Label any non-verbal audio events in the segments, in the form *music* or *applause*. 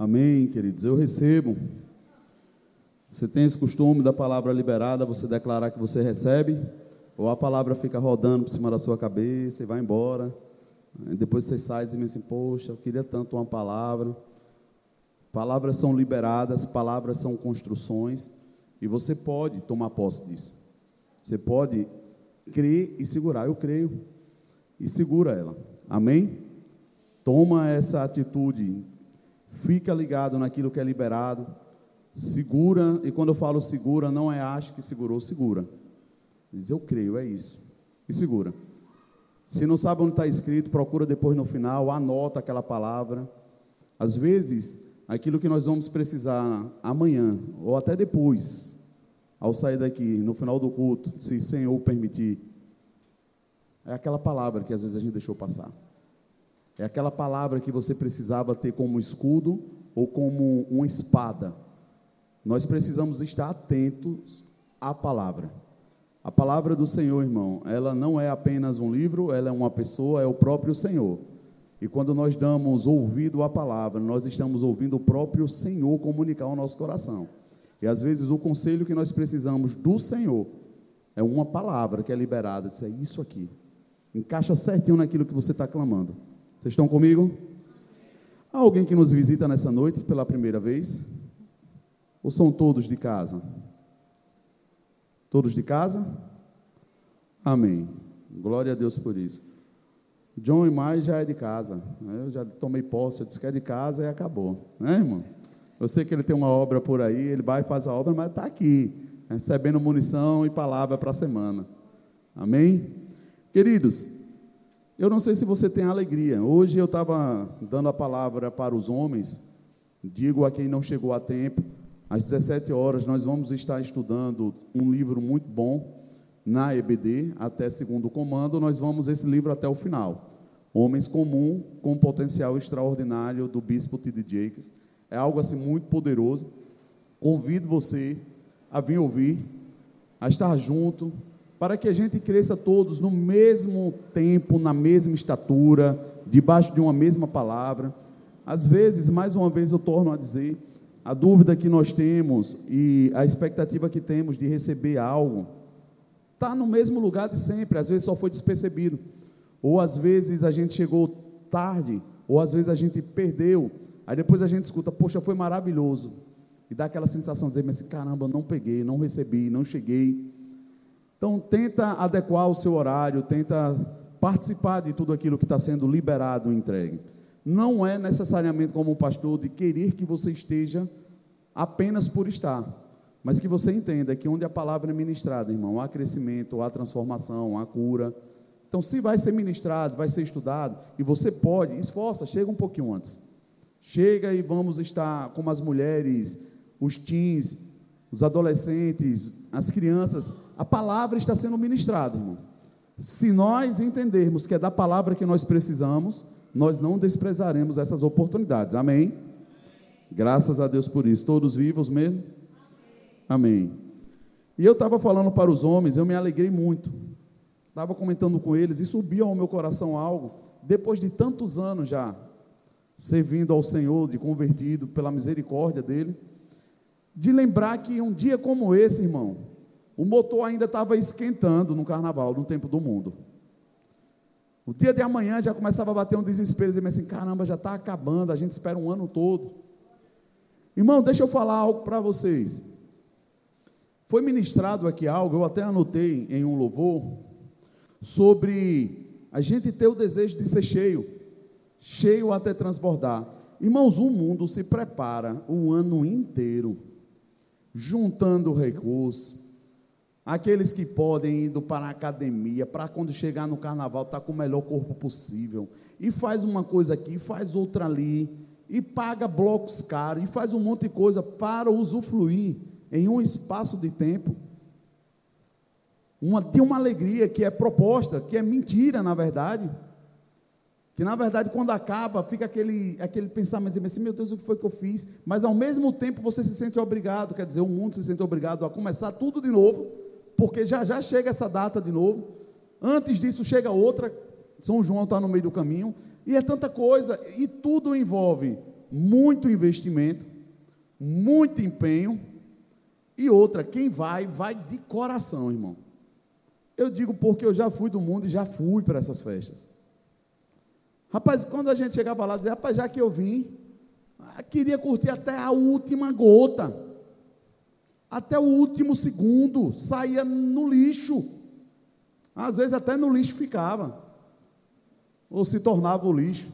Amém, queridos. Eu recebo. Você tem esse costume da palavra liberada, você declarar que você recebe, ou a palavra fica rodando por cima da sua cabeça e vai embora. Depois você sai e diz assim: Poxa, eu queria tanto uma palavra. Palavras são liberadas, palavras são construções, e você pode tomar posse disso. Você pode crer e segurar. Eu creio e segura ela. Amém? Toma essa atitude fica ligado naquilo que é liberado, segura, e quando eu falo segura, não é acho que segurou, segura. Diz, eu creio, é isso. E segura. Se não sabe onde está escrito, procura depois no final, anota aquela palavra. Às vezes, aquilo que nós vamos precisar amanhã, ou até depois, ao sair daqui, no final do culto, se o Senhor permitir, é aquela palavra que às vezes a gente deixou passar. É aquela palavra que você precisava ter como escudo ou como uma espada. Nós precisamos estar atentos à palavra. A palavra do Senhor, irmão, ela não é apenas um livro, ela é uma pessoa, é o próprio Senhor. E quando nós damos ouvido à palavra, nós estamos ouvindo o próprio Senhor comunicar ao nosso coração. E às vezes o conselho que nós precisamos do Senhor é uma palavra que é liberada, diz, é isso aqui. Encaixa certinho naquilo que você está clamando. Vocês estão comigo? Há alguém que nos visita nessa noite pela primeira vez? Ou são todos de casa? Todos de casa? Amém. Glória a Deus por isso. John e mais já é de casa. Eu já tomei posse, eu disse que é de casa e acabou. Né, irmão? Eu sei que ele tem uma obra por aí, ele vai e faz a obra, mas está aqui, recebendo munição e palavra para a semana. Amém? Queridos, eu não sei se você tem alegria. Hoje eu estava dando a palavra para os homens. Digo a quem não chegou a tempo. Às 17 horas nós vamos estar estudando um livro muito bom na EBD, até segundo comando. Nós vamos esse livro até o final. Homens Comum com Potencial Extraordinário, do Bispo T.D. Jakes. É algo assim muito poderoso. Convido você a vir ouvir, a estar junto, para que a gente cresça todos no mesmo tempo, na mesma estatura, debaixo de uma mesma palavra. Às vezes, mais uma vez eu torno a dizer, a dúvida que nós temos e a expectativa que temos de receber algo está no mesmo lugar de sempre, às vezes só foi despercebido, ou às vezes a gente chegou tarde, ou às vezes a gente perdeu, aí depois a gente escuta, poxa, foi maravilhoso, e dá aquela sensação de dizer, mas caramba, não peguei, não recebi, não cheguei. Então, tenta adequar o seu horário, tenta participar de tudo aquilo que está sendo liberado, entregue. Não é necessariamente como um pastor de querer que você esteja apenas por estar, mas que você entenda que onde a palavra é ministrada, irmão, há crescimento, há transformação, há cura. Então, se vai ser ministrado, vai ser estudado, e você pode, esforça, chega um pouquinho antes. Chega e vamos estar como as mulheres, os teens, os adolescentes, as crianças, a palavra está sendo ministrada, irmão. Se nós entendermos que é da palavra que nós precisamos, nós não desprezaremos essas oportunidades. Amém? Graças a Deus por isso. Todos vivos mesmo? Amém. E eu estava falando para os homens, eu me alegrei muito. Estava comentando com eles e subiu ao meu coração algo, depois de tantos anos já, servindo ao Senhor, de convertido pela misericórdia dele de lembrar que um dia como esse, irmão, o motor ainda estava esquentando no carnaval, no tempo do mundo. O dia de amanhã já começava a bater um desespero, dizendo assim: caramba, já está acabando, a gente espera um ano todo. Irmão, deixa eu falar algo para vocês. Foi ministrado aqui algo, eu até anotei em um louvor, sobre a gente ter o desejo de ser cheio, cheio até transbordar. Irmãos, o mundo se prepara o ano inteiro juntando recursos. Aqueles que podem indo para a academia, para quando chegar no carnaval estar tá com o melhor corpo possível. E faz uma coisa aqui, faz outra ali, e paga blocos caros, e faz um monte de coisa para usufruir em um espaço de tempo. Uma, tem uma alegria que é proposta, que é mentira, na verdade. Que na verdade, quando acaba, fica aquele, aquele pensamento assim, meu Deus, o que foi que eu fiz? Mas ao mesmo tempo você se sente obrigado, quer dizer, o mundo se sente obrigado a começar tudo de novo, porque já já chega essa data de novo. Antes disso chega outra, São João está no meio do caminho, e é tanta coisa, e tudo envolve muito investimento, muito empenho. E outra, quem vai, vai de coração, irmão. Eu digo porque eu já fui do mundo e já fui para essas festas. Rapaz, quando a gente chegava lá, dizia, rapaz, já que eu vim, ah, queria curtir até a última gota, até o último segundo, saía no lixo. Às vezes até no lixo ficava, ou se tornava o lixo.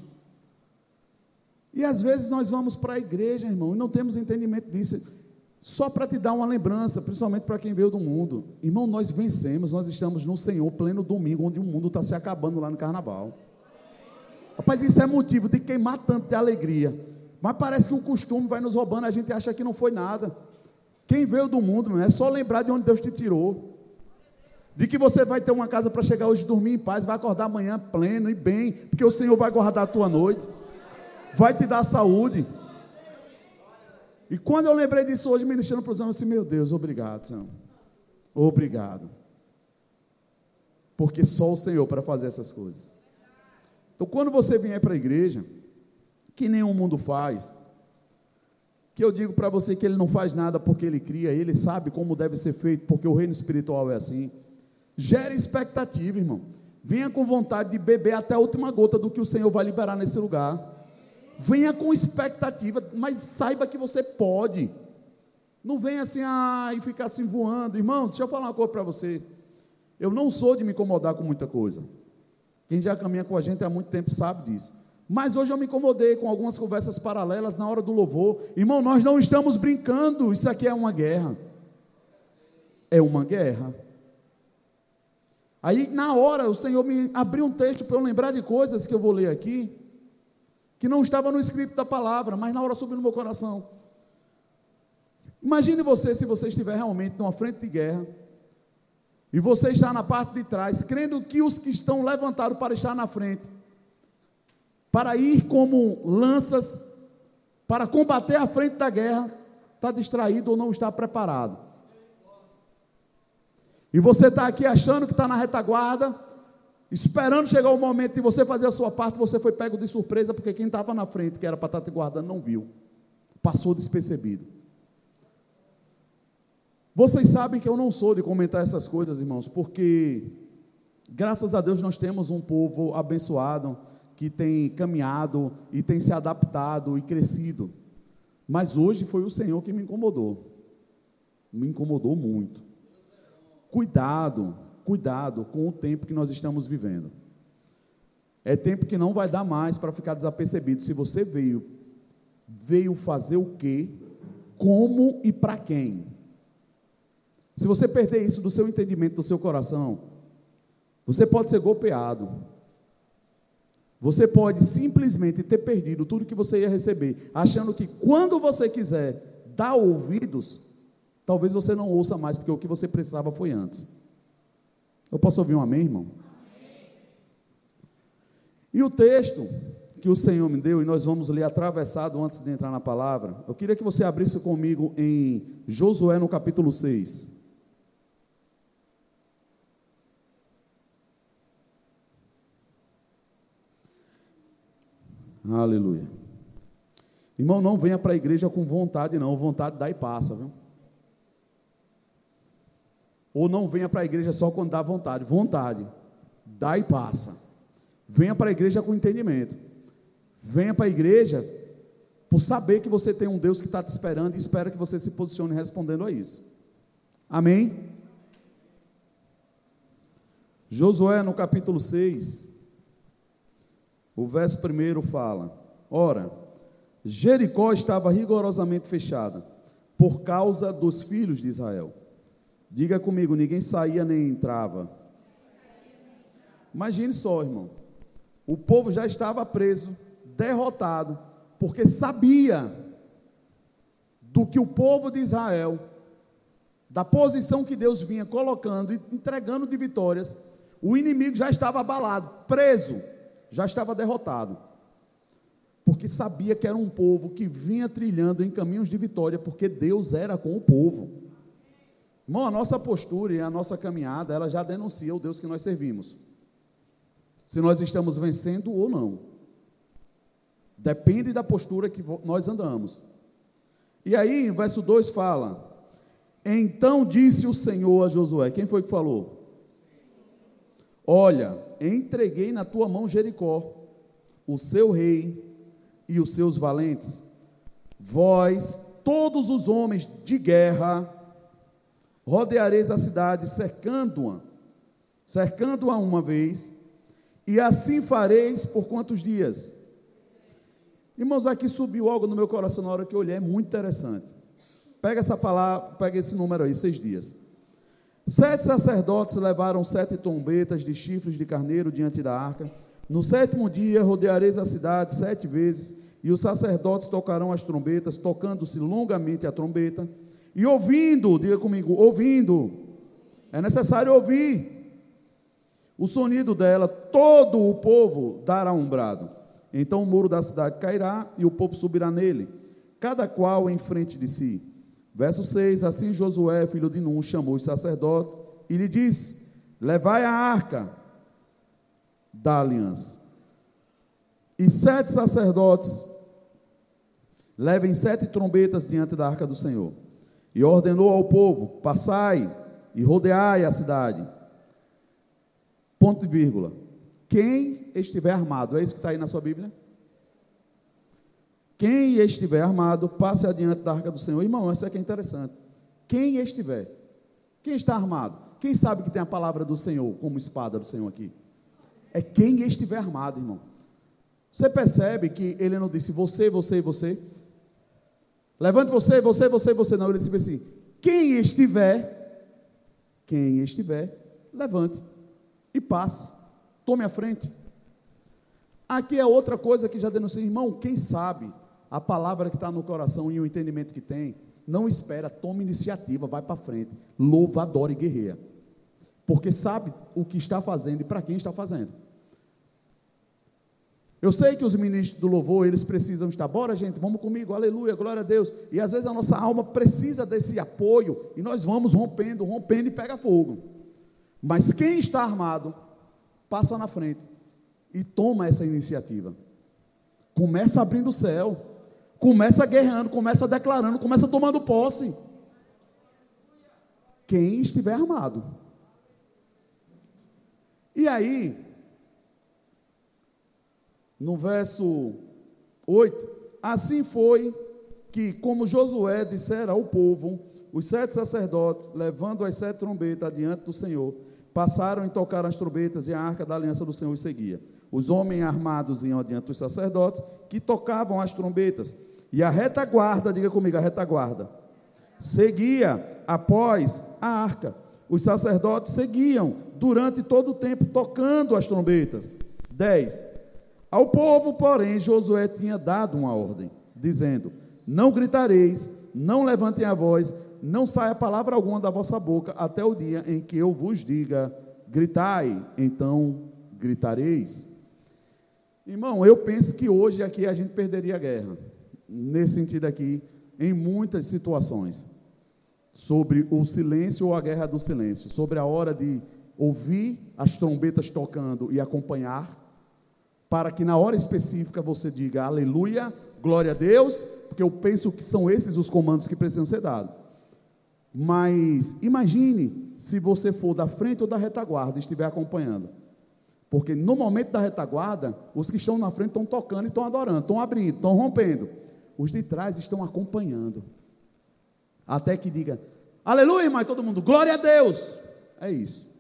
E às vezes nós vamos para a igreja, irmão, e não temos entendimento disso. Só para te dar uma lembrança, principalmente para quem veio do mundo. Irmão, nós vencemos, nós estamos no Senhor, pleno domingo, onde o mundo está se acabando lá no carnaval. Rapaz, isso é motivo de queimar tanto de alegria. Mas parece que o costume vai nos roubando, a gente acha que não foi nada. Quem veio do mundo, é só lembrar de onde Deus te tirou. De que você vai ter uma casa para chegar hoje dormir em paz, vai acordar amanhã pleno e bem, porque o Senhor vai guardar a tua noite, vai te dar saúde. E quando eu lembrei disso hoje, ministrando para os homens, eu disse: Meu Deus, obrigado, Senhor. Obrigado. Porque só o Senhor para fazer essas coisas. Então, quando você vier para a igreja, que nenhum mundo faz, que eu digo para você que ele não faz nada porque ele cria, ele sabe como deve ser feito, porque o reino espiritual é assim. Gere expectativa, irmão. Venha com vontade de beber até a última gota do que o Senhor vai liberar nesse lugar. Venha com expectativa, mas saiba que você pode. Não venha assim ah, e ficar assim voando. Irmãos, deixa eu falar uma coisa para você. Eu não sou de me incomodar com muita coisa. Quem já caminha com a gente há muito tempo sabe disso. Mas hoje eu me incomodei com algumas conversas paralelas na hora do louvor. Irmão, nós não estamos brincando, isso aqui é uma guerra. É uma guerra. Aí, na hora, o Senhor me abriu um texto para eu lembrar de coisas que eu vou ler aqui, que não estava no escrito da palavra, mas na hora subiu no meu coração. Imagine você se você estiver realmente numa frente de guerra, e você está na parte de trás, crendo que os que estão levantados para estar na frente, para ir como lanças, para combater a frente da guerra, está distraído ou não está preparado. E você está aqui achando que está na retaguarda, esperando chegar o momento de você fazer a sua parte, você foi pego de surpresa, porque quem estava na frente, que era para estar te guardando, não viu. Passou despercebido. Vocês sabem que eu não sou de comentar essas coisas, irmãos, porque graças a Deus nós temos um povo abençoado que tem caminhado e tem se adaptado e crescido. Mas hoje foi o Senhor que me incomodou. Me incomodou muito. Cuidado, cuidado com o tempo que nós estamos vivendo. É tempo que não vai dar mais para ficar desapercebido. Se você veio, veio fazer o quê, como e para quem? Se você perder isso do seu entendimento, do seu coração, você pode ser golpeado. Você pode simplesmente ter perdido tudo que você ia receber, achando que quando você quiser dar ouvidos, talvez você não ouça mais, porque o que você precisava foi antes. Eu posso ouvir um amém, irmão? E o texto que o Senhor me deu, e nós vamos ler atravessado antes de entrar na palavra, eu queria que você abrisse comigo em Josué no capítulo 6. Aleluia. Irmão, não venha para a igreja com vontade, não. Vontade dá e passa, viu? Ou não venha para a igreja só quando dá vontade. Vontade, dá e passa. Venha para a igreja com entendimento. Venha para a igreja por saber que você tem um Deus que está te esperando e espera que você se posicione respondendo a isso. Amém? Josué, no capítulo 6, o verso primeiro fala: Ora, Jericó estava rigorosamente fechada por causa dos filhos de Israel. Diga comigo, ninguém saía nem entrava. Imagine só, irmão. O povo já estava preso, derrotado, porque sabia do que o povo de Israel, da posição que Deus vinha colocando e entregando de vitórias, o inimigo já estava abalado, preso já estava derrotado, porque sabia que era um povo que vinha trilhando em caminhos de vitória, porque Deus era com o povo. Irmão, a nossa postura e a nossa caminhada, ela já denuncia o Deus que nós servimos. Se nós estamos vencendo ou não. Depende da postura que nós andamos. E aí, verso 2 fala: Então disse o Senhor a Josué: Quem foi que falou? Olha, entreguei na tua mão Jericó, o seu rei e os seus valentes. Vós, todos os homens de guerra, rodeareis a cidade, cercando-a, cercando-a uma vez, e assim fareis por quantos dias? Irmãos, aqui subiu algo no meu coração na hora que eu olhei, é muito interessante. Pega essa palavra, pega esse número aí, seis dias. Sete sacerdotes levaram sete trombetas de chifres de carneiro diante da arca. No sétimo dia rodeareis a cidade sete vezes, e os sacerdotes tocarão as trombetas, tocando-se longamente a trombeta, e ouvindo, diga comigo, ouvindo, é necessário ouvir o sonido dela, todo o povo dará um brado. Então o muro da cidade cairá e o povo subirá nele, cada qual em frente de si. Verso 6: Assim Josué, filho de Nun, chamou os sacerdotes e lhe disse: Levai a arca da aliança. E sete sacerdotes levem sete trombetas diante da arca do Senhor. E ordenou ao povo: Passai e rodeai a cidade. Ponto e vírgula. Quem estiver armado, é isso que está aí na sua Bíblia? Quem estiver armado, passe adiante da arca do Senhor. Irmão, isso aqui é interessante. Quem estiver. Quem está armado? Quem sabe que tem a palavra do Senhor como espada do Senhor aqui? É quem estiver armado, irmão. Você percebe que ele não disse você, você, você. Levante você, você, você, você. Não, ele disse assim: quem estiver, quem estiver, levante e passe. Tome a frente. Aqui é outra coisa que já denunciei, irmão. Quem sabe a palavra que está no coração e o entendimento que tem, não espera, tome iniciativa, vai para frente, louva, adora e guerreia, porque sabe o que está fazendo e para quem está fazendo. Eu sei que os ministros do louvor, eles precisam estar, bora gente, vamos comigo, aleluia, glória a Deus. E às vezes a nossa alma precisa desse apoio e nós vamos rompendo, rompendo e pega fogo. Mas quem está armado, passa na frente e toma essa iniciativa. Começa abrindo o céu, começa guerreando, começa declarando, começa tomando posse. Quem estiver armado. E aí, no verso 8, assim foi que, como Josué dissera ao povo, os sete sacerdotes, levando as sete trombetas diante do Senhor, passaram e tocaram as trombetas e a arca da aliança do Senhor os seguia. Os homens armados iam adiante dos sacerdotes, que tocavam as trombetas, e a retaguarda, diga comigo, a retaguarda, seguia após a arca. Os sacerdotes seguiam durante todo o tempo, tocando as trombetas. 10. Ao povo, porém, Josué tinha dado uma ordem, dizendo: Não gritareis, não levantem a voz, não saia palavra alguma da vossa boca até o dia em que eu vos diga: gritai, então gritareis. Irmão, eu penso que hoje aqui a gente perderia a guerra, nesse sentido aqui, em muitas situações, sobre o silêncio ou a guerra do silêncio, sobre a hora de ouvir as trombetas tocando e acompanhar, para que na hora específica você diga aleluia, glória a Deus, porque eu penso que são esses os comandos que precisam ser dados. Mas imagine se você for da frente ou da retaguarda e estiver acompanhando. Porque no momento da retaguarda, os que estão na frente estão tocando e estão adorando, estão abrindo, estão rompendo. Os de trás estão acompanhando. Até que diga, aleluia, mas todo mundo, glória a Deus. É isso.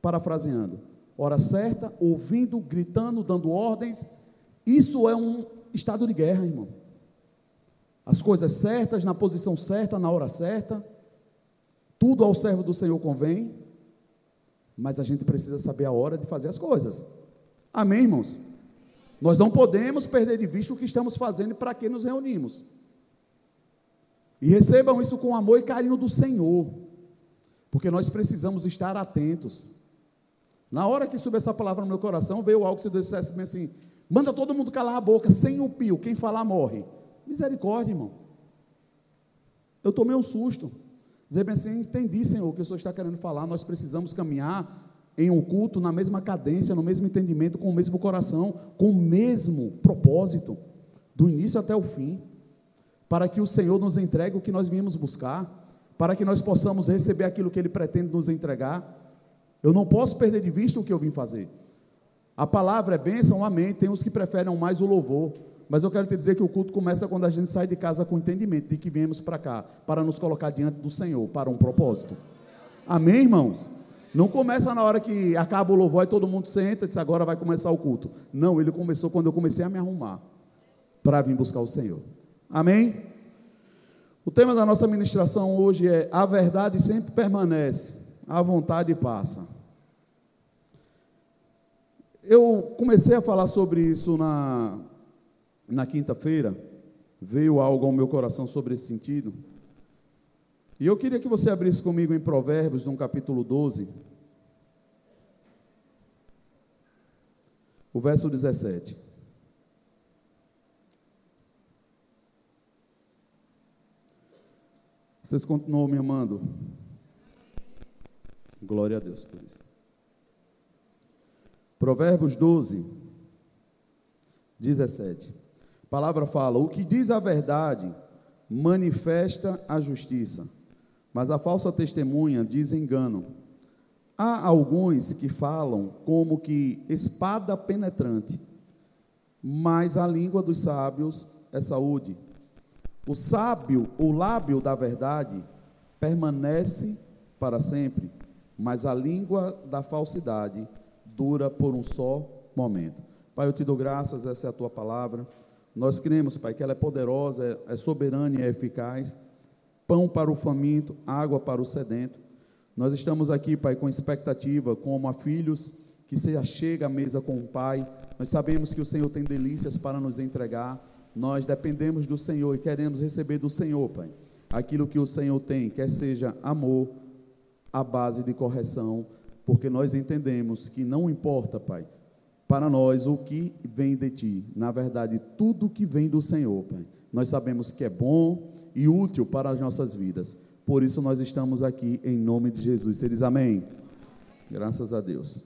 Parafraseando. Hora certa, ouvindo, gritando, dando ordens. Isso é um estado de guerra, irmão. As coisas certas, na posição certa, na hora certa. Tudo ao servo do Senhor convém, mas a gente precisa saber a hora de fazer as coisas. Amém, irmãos? Nós não podemos perder de vista o que estamos fazendo e para que nos reunimos. E recebam isso com amor e carinho do Senhor, porque nós precisamos estar atentos. Na hora que subiu essa palavra no meu coração, veio algo que se dissesse assim: manda todo mundo calar a boca, sem o pio, quem falar morre. Misericórdia, irmão. Eu tomei um susto. Dizer bem assim, entendi, Senhor, o que o Senhor está querendo falar. Nós precisamos caminhar em um culto na mesma cadência, no mesmo entendimento, com o mesmo coração, com o mesmo propósito. do início até o fim, para que o Senhor nos entregue o que nós viemos buscar, para que nós possamos receber aquilo que Ele pretende nos entregar. Eu não posso perder de vista o que eu vim fazer. A palavra é bênção, amém. Tem os que preferem mais o louvor. Mas eu quero te dizer que o culto começa quando a gente sai de casa com entendimento de que viemos para cá, para nos colocar diante do Senhor, para um propósito. Amém, irmãos? Não começa na hora que acaba o louvor e todo mundo senta e diz agora vai começar o culto. Não, ele começou quando eu comecei a me arrumar para vir buscar o Senhor. Amém? O tema da nossa ministração hoje é a verdade sempre permanece, a vontade passa. Eu comecei a falar sobre isso na, na quinta-feira, veio algo ao meu coração sobre esse sentido. E eu queria que você abrisse comigo em Provérbios, no capítulo 12, o verso 17. Vocês continuam me amando? Glória a Deus por isso. Provérbios 12, 17. A palavra fala: O que diz a verdade manifesta a justiça mas a falsa testemunha diz engano. Há alguns que falam como que espada penetrante, mas a língua dos sábios é saúde. O sábio, o lábio da verdade, permanece para sempre, mas a língua da falsidade dura por um só momento. Pai, eu te dou graças, essa é a tua palavra. Nós cremos, Pai, que ela é poderosa, é soberana e é eficaz pão para o faminto, água para o sedento. Nós estamos aqui, Pai, com expectativa, como a filhos que se achega à mesa com o Pai. Nós sabemos que o Senhor tem delícias para nos entregar. Nós dependemos do Senhor e queremos receber do Senhor, Pai, aquilo que o Senhor tem, quer seja amor, a base de correção, porque nós entendemos que não importa, Pai, para nós o que vem de Ti. Na verdade, tudo que vem do Senhor, Pai, nós sabemos que é bom, e útil para as nossas vidas. Por isso nós estamos aqui em nome de Jesus. Você diz amém? Graças a Deus.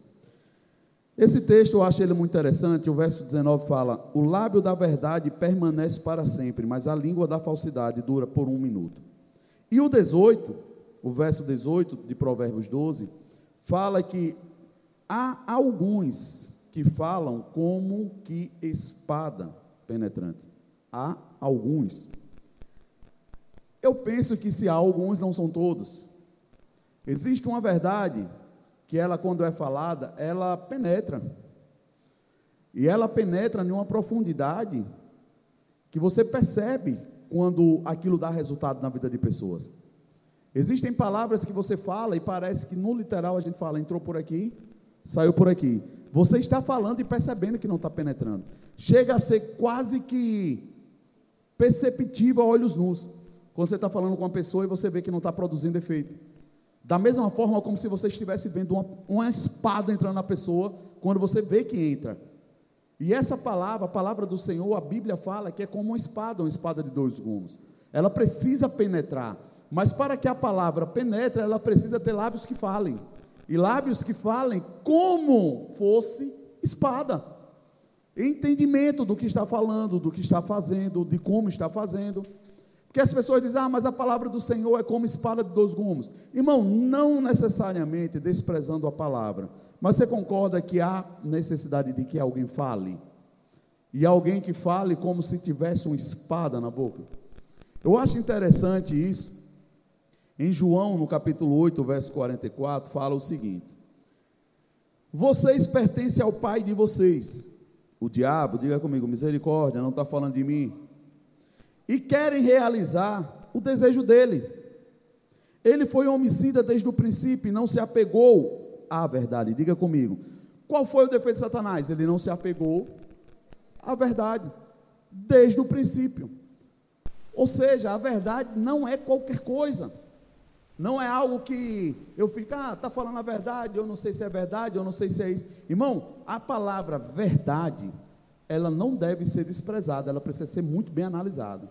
Esse texto eu acho ele muito interessante. O verso 19 fala: O lábio da verdade permanece para sempre, mas a língua da falsidade dura por um minuto. E o 18, o verso 18 de Provérbios 12, fala que há alguns que falam como que espada penetrante. Há alguns. Eu penso que se há alguns, não são todos. Existe uma verdade que ela, quando é falada, ela penetra. E ela penetra em uma profundidade que você percebe quando aquilo dá resultado na vida de pessoas. Existem palavras que você fala e parece que no literal a gente fala, entrou por aqui, saiu por aqui. Você está falando e percebendo que não está penetrando. Chega a ser quase que perceptível a olhos nus. Quando você está falando com uma pessoa e você vê que não está produzindo efeito. Da mesma forma como se você estivesse vendo uma, uma espada entrando na pessoa, quando você vê que entra. E essa palavra, a palavra do Senhor, a Bíblia fala que é como uma espada, uma espada de dois gumes. Ela precisa penetrar. Mas para que a palavra penetre, ela precisa ter lábios que falem. E lábios que falem como fosse espada. Entendimento do que está falando, do que está fazendo, de como está fazendo. Porque as pessoas dizem, ah, mas a palavra do Senhor é como espada de dois gumes. Irmão, não necessariamente desprezando a palavra, mas você concorda que há necessidade de que alguém fale? E alguém que fale como se tivesse uma espada na boca? Eu acho interessante isso. Em João, no capítulo 8, verso 44, fala o seguinte: Vocês pertencem ao pai de vocês. O diabo, diga comigo, misericórdia, não está falando de mim e querem realizar o desejo dele. Ele foi homicida desde o princípio e não se apegou à verdade. Diga comigo. Qual foi o defeito de Satanás? Ele não se apegou à verdade desde o princípio. Ou seja, a verdade não é qualquer coisa. Não é algo que eu fico, ah, está falando a verdade, eu não sei se é verdade, eu não sei se é isso. Irmão, a palavra verdade ela não deve ser desprezada, ela precisa ser muito bem analisada.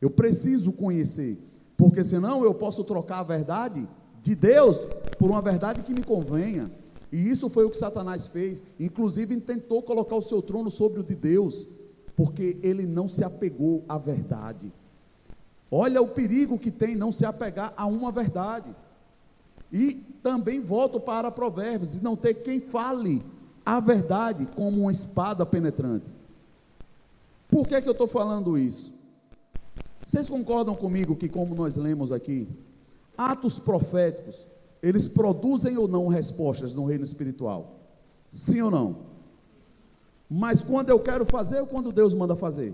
Eu preciso conhecer, porque senão eu posso trocar a verdade de Deus por uma verdade que me convenha. E isso foi o que Satanás fez, inclusive tentou colocar o seu trono sobre o de Deus. Porque ele não se apegou à verdade. Olha o perigo que tem não se apegar a uma verdade. E também volto para Provérbios e não ter quem fale a verdade como uma espada penetrante. Por que, que eu estou falando isso? Vocês concordam comigo que, como nós lemos aqui, atos proféticos, eles produzem ou não respostas no reino espiritual? Sim ou não? Mas quando eu quero fazer ou quando Deus manda fazer?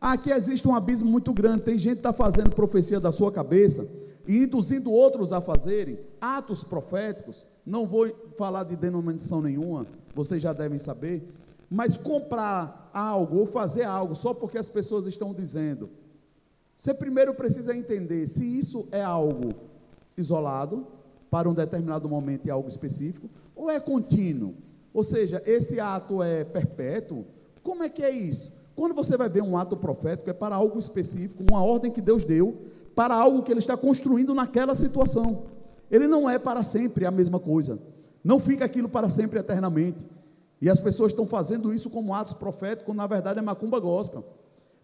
Aqui existe um abismo muito grande. Tem gente que está fazendo profecia da sua cabeça e induzindo outros a fazerem atos proféticos. Não vou falar de denominação nenhuma, vocês já devem saber. Mas comprar algo ou fazer algo só porque as pessoas estão dizendo. Você primeiro precisa entender se isso é algo isolado, para um determinado momento e algo específico, ou é contínuo. Ou seja, esse ato é perpétuo. Como é que é isso? Quando você vai ver um ato profético, é para algo específico, uma ordem que Deus deu, para algo que Ele está construindo naquela situação. Ele não é para sempre a mesma coisa. Não fica aquilo para sempre eternamente. E as pessoas estão fazendo isso como atos proféticos, na verdade é macumba gospel.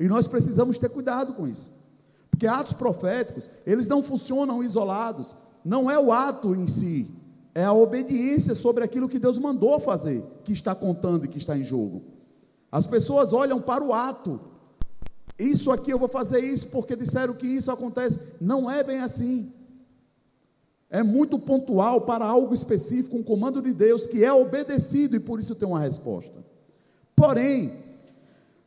E nós precisamos ter cuidado com isso. Porque atos proféticos, eles não funcionam isolados. Não é o ato em si, é a obediência sobre aquilo que Deus mandou fazer, que está contando e que está em jogo. As pessoas olham para o ato. Isso aqui eu vou fazer isso porque disseram que isso acontece. Não é bem assim. É muito pontual para algo específico, um comando de Deus que é obedecido e por isso tem uma resposta. Porém,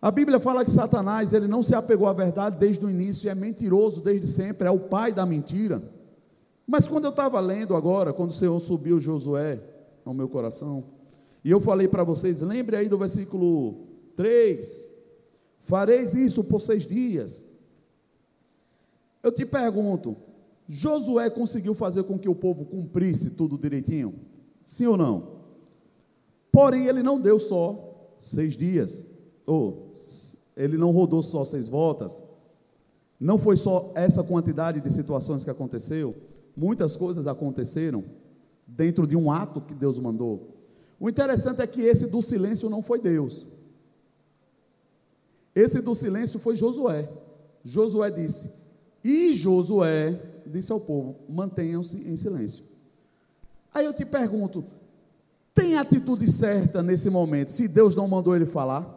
a Bíblia fala que Satanás, ele não se apegou à verdade desde o início, e é mentiroso desde sempre, é o pai da mentira. Mas quando eu estava lendo agora, quando o Senhor subiu Josué ao meu coração, e eu falei para vocês, lembre aí do versículo 3. Fareis isso por seis dias. Eu te pergunto, Josué conseguiu fazer com que o povo cumprisse tudo direitinho? Sim ou não? Porém, ele não deu só seis dias, ou ele não rodou só seis voltas, não foi só essa quantidade de situações que aconteceu, muitas coisas aconteceram dentro de um ato que Deus mandou. O interessante é que esse do silêncio não foi Deus. Esse do silêncio foi Josué. Josué disse: E Josué disse ao povo: mantenham-se em silêncio. Aí eu te pergunto: tem atitude certa nesse momento, se Deus não mandou ele falar?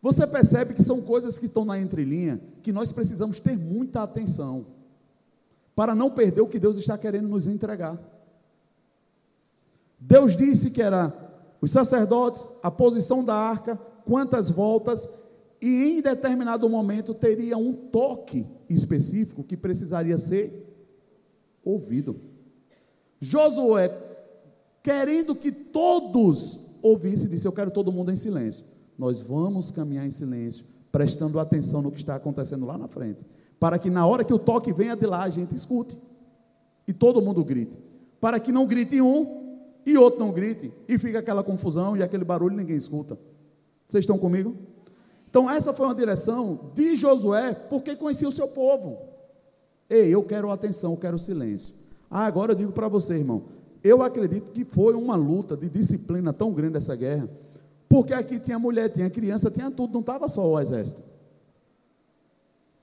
Você percebe que são coisas que estão na entrelinha, que nós precisamos ter muita atenção, para não perder o que Deus está querendo nos entregar. Deus disse que era os sacerdotes, a posição da arca, quantas voltas, e em determinado momento teria um toque específico que precisaria ser ouvido. Josué, querendo que todos ouvissem, disse: Eu quero todo mundo em silêncio. Nós vamos caminhar em silêncio, prestando atenção no que está acontecendo lá na frente, para que na hora que o toque venha de lá, a gente escute e todo mundo grite, para que não grite um e outro não grite, e fica aquela confusão e aquele barulho ninguém escuta. Vocês estão comigo? Então, essa foi uma direção de Josué, porque conhecia o seu povo. Ei, eu quero atenção, eu quero silêncio. Ah, agora eu digo para você, irmão, eu acredito que foi uma luta de disciplina tão grande essa guerra, porque aqui tinha mulher, tinha criança, tinha tudo, não estava só o exército.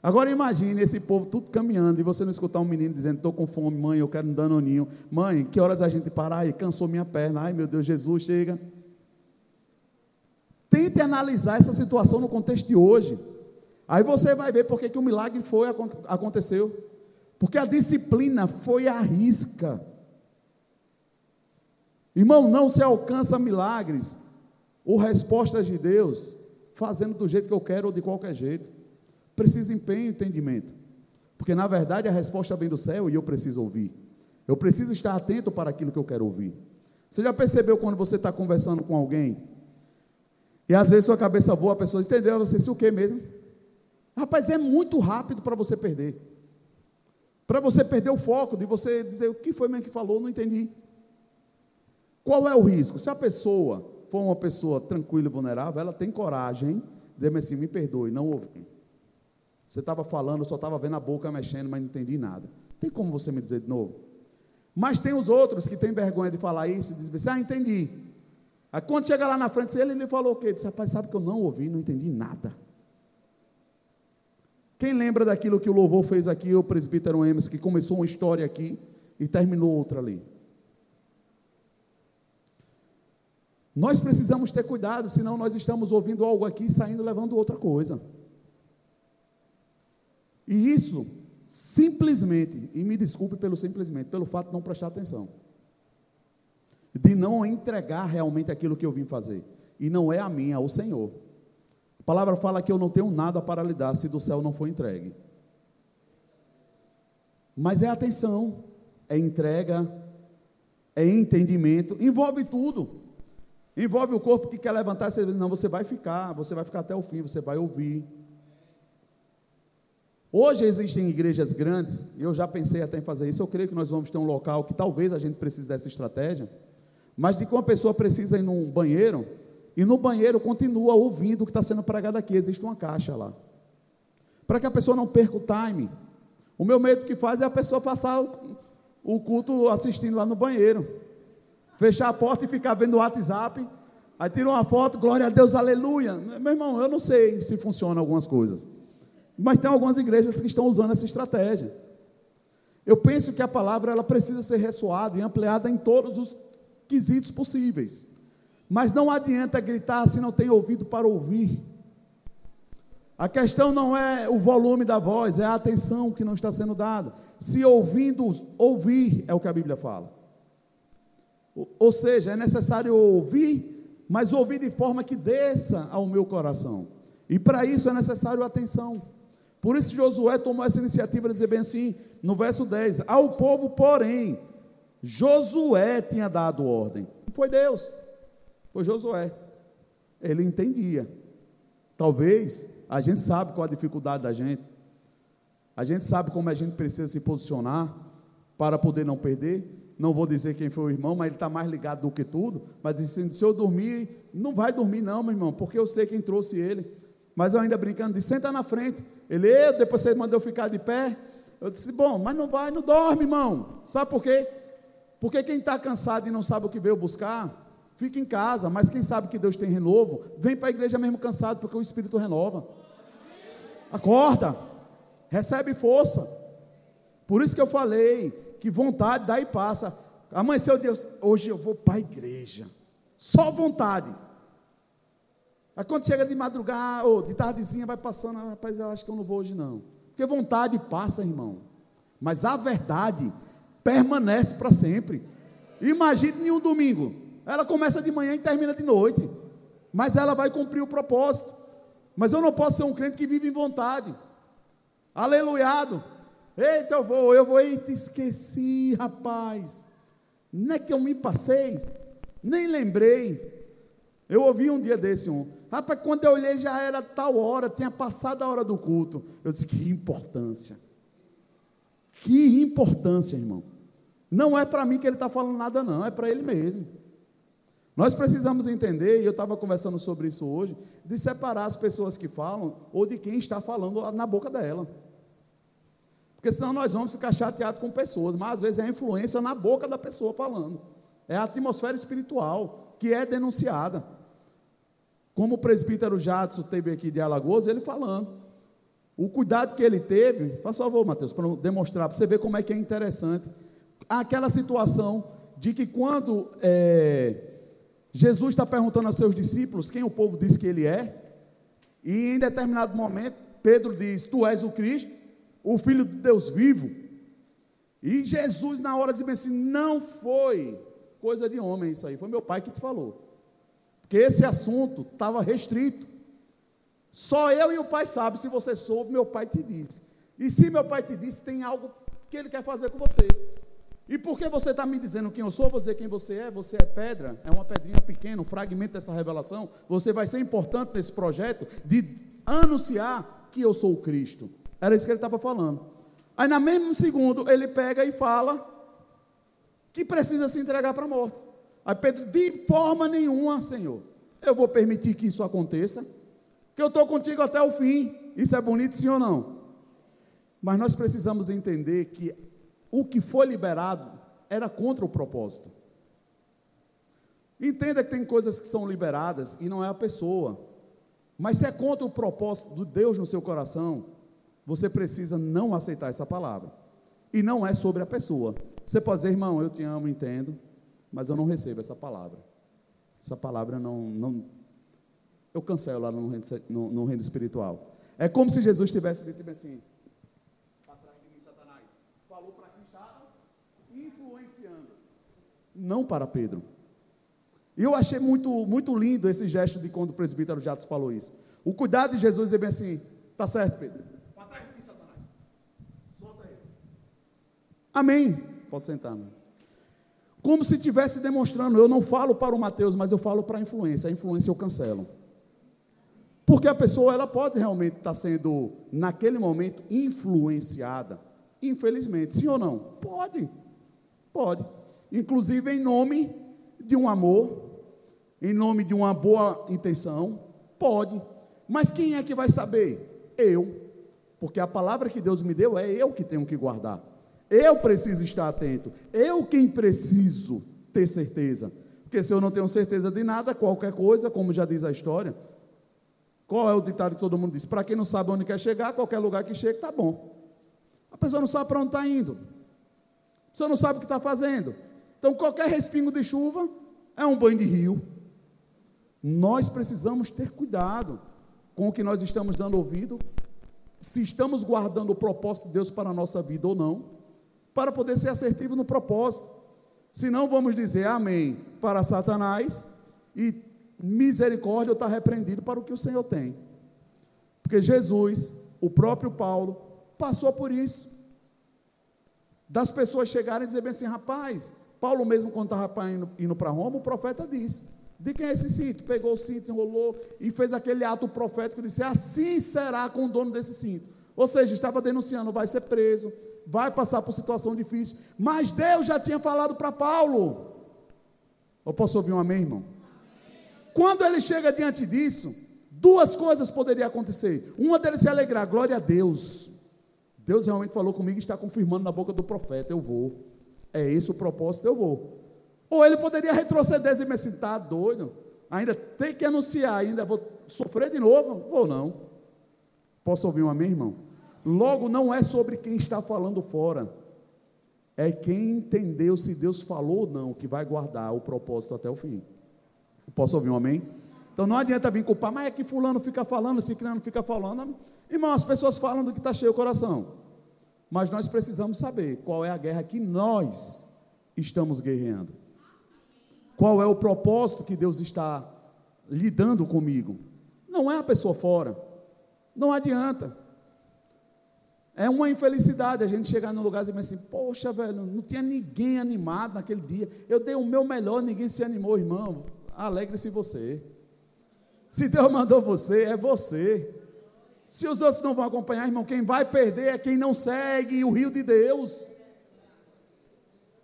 Agora imagine esse povo tudo caminhando e você não escutar um menino dizendo: Estou com fome, mãe, eu quero um danoninho. Mãe, que horas a gente parar aí? Cansou minha perna. Ai meu Deus, Jesus chega. Tente analisar essa situação no contexto de hoje. Aí você vai ver porque que o milagre foi aconteceu. Porque a disciplina foi a risca. Irmão, não se alcança milagres ou respostas de Deus fazendo do jeito que eu quero ou de qualquer jeito. Precisa empenho e entendimento. Porque na verdade a resposta vem do céu e eu preciso ouvir. Eu preciso estar atento para aquilo que eu quero ouvir. Você já percebeu quando você está conversando com alguém e às vezes sua cabeça voa, a pessoa entendeu, você disse o que mesmo? Rapaz, é muito rápido para você perder. Para você perder o foco de você dizer o que foi mesmo que falou, não entendi. Qual é o risco? Se a pessoa for uma pessoa tranquila e vulnerável, ela tem coragem de dizer assim, me perdoe, não ouvi. Você estava falando, só estava vendo a boca mexendo, mas não entendi nada. Tem como você me dizer de novo? Mas tem os outros que têm vergonha de falar isso e dizem assim, ah, entendi. Aí quando chega lá na frente ele, ele falou o quê? Disse, rapaz, sabe que eu não ouvi, não entendi nada. Quem lembra daquilo que o louvor fez aqui, o presbítero Emerson, que começou uma história aqui e terminou outra ali? Nós precisamos ter cuidado, senão nós estamos ouvindo algo aqui e saindo levando outra coisa. E isso, simplesmente, e me desculpe pelo simplesmente, pelo fato de não prestar atenção, de não entregar realmente aquilo que eu vim fazer. E não é a minha, é o Senhor. A palavra fala que eu não tenho nada para lhe dar se do céu não for entregue. Mas é atenção, é entrega, é entendimento, envolve tudo. Envolve o corpo que quer levantar, você diz, não, você vai ficar, você vai ficar até o fim, você vai ouvir. Hoje existem igrejas grandes, e eu já pensei até em fazer isso, eu creio que nós vamos ter um local que talvez a gente precise dessa estratégia, mas de que uma pessoa precisa ir num banheiro, e no banheiro continua ouvindo o que está sendo pregado aqui, existe uma caixa lá. Para que a pessoa não perca o time. O meu medo que faz é a pessoa passar o culto assistindo lá no banheiro fechar a porta e ficar vendo o WhatsApp. Aí tira uma foto, glória a Deus, aleluia. Meu irmão, eu não sei se funciona algumas coisas. Mas tem algumas igrejas que estão usando essa estratégia. Eu penso que a palavra ela precisa ser ressoada e ampliada em todos os quesitos possíveis. Mas não adianta gritar se não tem ouvido para ouvir. A questão não é o volume da voz, é a atenção que não está sendo dada. Se ouvindo, ouvir é o que a Bíblia fala. Ou seja, é necessário ouvir, mas ouvir de forma que desça ao meu coração. E para isso é necessário atenção. Por isso Josué tomou essa iniciativa de dizer bem assim, no verso 10: Ao povo, porém, Josué tinha dado ordem. Não foi Deus, foi Josué. Ele entendia. Talvez a gente sabe qual a dificuldade da gente. A gente sabe como a gente precisa se posicionar para poder não perder não vou dizer quem foi o irmão, mas ele está mais ligado do que tudo. Mas disse: se eu dormir, não vai dormir, não, meu irmão, porque eu sei quem trouxe ele. Mas eu ainda brincando, disse: senta na frente. Ele, depois você mandou ficar de pé. Eu disse: bom, mas não vai, não dorme, irmão. Sabe por quê? Porque quem está cansado e não sabe o que veio buscar, fica em casa. Mas quem sabe que Deus tem renovo, vem para a igreja mesmo cansado, porque o Espírito renova. Acorda, recebe força. Por isso que eu falei, que vontade dá e passa. Amanheceu Deus, hoje eu vou para a igreja. Só vontade. Aí quando chega de madrugada, ou de tardezinha, vai passando, ah, rapaz, eu acho que eu não vou hoje não. Porque vontade passa, irmão. Mas a verdade permanece para sempre. Imagine em um domingo. Ela começa de manhã e termina de noite. Mas ela vai cumprir o propósito. Mas eu não posso ser um crente que vive em vontade. Aleluiado. Eita, eu vou, eu vou, eita, esqueci, rapaz. Não é que eu me passei, nem lembrei. Eu ouvi um dia desse um. Rapaz, quando eu olhei já era tal hora, tinha passado a hora do culto. Eu disse, que importância. Que importância, irmão. Não é para mim que ele está falando nada, não, é para ele mesmo. Nós precisamos entender, e eu estava conversando sobre isso hoje, de separar as pessoas que falam ou de quem está falando na boca dela. Porque senão nós vamos ficar chateados com pessoas, mas às vezes é a influência na boca da pessoa falando. É a atmosfera espiritual que é denunciada. Como o presbítero Jadson teve aqui de Alagoas, ele falando. O cuidado que ele teve, faz favor, Mateus, para demonstrar, para você ver como é que é interessante. Aquela situação de que quando é, Jesus está perguntando aos seus discípulos quem o povo diz que ele é, e em determinado momento Pedro diz: Tu és o Cristo o Filho de Deus vivo. E Jesus, na hora, disse assim: não foi coisa de homem isso aí, foi meu pai que te falou. Porque esse assunto estava restrito. Só eu e o pai sabem. Se você soube, meu pai te disse. E se meu pai te disse, tem algo que ele quer fazer com você. E por que você está me dizendo quem eu sou? Vou dizer quem você é. Você é pedra, é uma pedrinha pequena, um fragmento dessa revelação. Você vai ser importante nesse projeto de anunciar que eu sou o Cristo. Era isso que ele estava falando. Aí, no mesmo segundo, ele pega e fala que precisa se entregar para a morte. Aí Pedro, de forma nenhuma, Senhor, eu vou permitir que isso aconteça, que eu estou contigo até o fim. Isso é bonito, sim ou não? Mas nós precisamos entender que o que foi liberado era contra o propósito. Entenda que tem coisas que são liberadas e não é a pessoa. Mas se é contra o propósito de Deus no seu coração, você precisa não aceitar essa palavra. E não é sobre a pessoa. Você pode dizer, irmão, eu te amo, entendo, mas eu não recebo essa palavra. Essa palavra não. não eu cancelo lá no reino, no, no reino espiritual. É como se Jesus tivesse dito assim: atrás de mim, Satanás. Falou para quem estava influenciando, não para Pedro. E eu achei muito, muito lindo esse gesto de quando o presbítero Jatos falou isso. O cuidado de Jesus é bem assim: tá certo, Pedro. Para trás de mim, Satanás. Solta ele. Amém. Pode sentar. Como se estivesse demonstrando, eu não falo para o Mateus, mas eu falo para a influência. A influência eu cancelo. Porque a pessoa ela pode realmente estar sendo, naquele momento, influenciada. Infelizmente, sim ou não? Pode. Pode. Inclusive em nome de um amor, em nome de uma boa intenção. Pode. Mas quem é que vai saber? Eu. Porque a palavra que Deus me deu é eu que tenho que guardar. Eu preciso estar atento. Eu quem preciso ter certeza. Porque se eu não tenho certeza de nada, qualquer coisa, como já diz a história, qual é o ditado que todo mundo diz? Para quem não sabe onde quer chegar, qualquer lugar que chegue está bom. A pessoa não sabe para onde está indo. A pessoa não sabe o que está fazendo. Então, qualquer respingo de chuva é um banho de rio. Nós precisamos ter cuidado com o que nós estamos dando ouvido, se estamos guardando o propósito de Deus para a nossa vida ou não para poder ser assertivo no propósito. Senão vamos dizer amém para Satanás e misericórdia está repreendido para o que o Senhor tem. Porque Jesus, o próprio Paulo, passou por isso. Das pessoas chegarem e dizer bem assim, rapaz, Paulo mesmo quando estava indo, indo para Roma, o profeta disse, de quem é esse cinto? Pegou o cinto, enrolou e fez aquele ato profético, disse, assim será com o dono desse cinto. Ou seja, estava denunciando, vai ser preso, vai passar por situação difícil, mas Deus já tinha falado para Paulo. Eu posso ouvir um amém, irmão? Quando ele chega diante disso, duas coisas poderiam acontecer. Uma deles se alegrar, glória a Deus. Deus realmente falou comigo e está confirmando na boca do profeta, eu vou. É esse o propósito, eu vou. Ou ele poderia retroceder e dizer assim, está doido? Ainda tem que anunciar, ainda vou sofrer de novo? Vou não. Posso ouvir um amém, irmão? Logo, não é sobre quem está falando fora, é quem entendeu se Deus falou ou não, que vai guardar o propósito até o fim. Posso ouvir um amém? Então não adianta vir culpar, mas é que fulano fica falando, criando fica falando. Irmão, as pessoas falam do que está cheio o coração. Mas nós precisamos saber qual é a guerra que nós estamos guerreando. Qual é o propósito que Deus está lidando comigo. Não é a pessoa fora. Não adianta. É uma infelicidade a gente chegar num lugar e dizer assim: Poxa, velho, não tinha ninguém animado naquele dia. Eu dei o meu melhor, ninguém se animou, irmão. Alegre-se você. Se Deus mandou você, é você. Se os outros não vão acompanhar, irmão, quem vai perder é quem não segue o rio de Deus.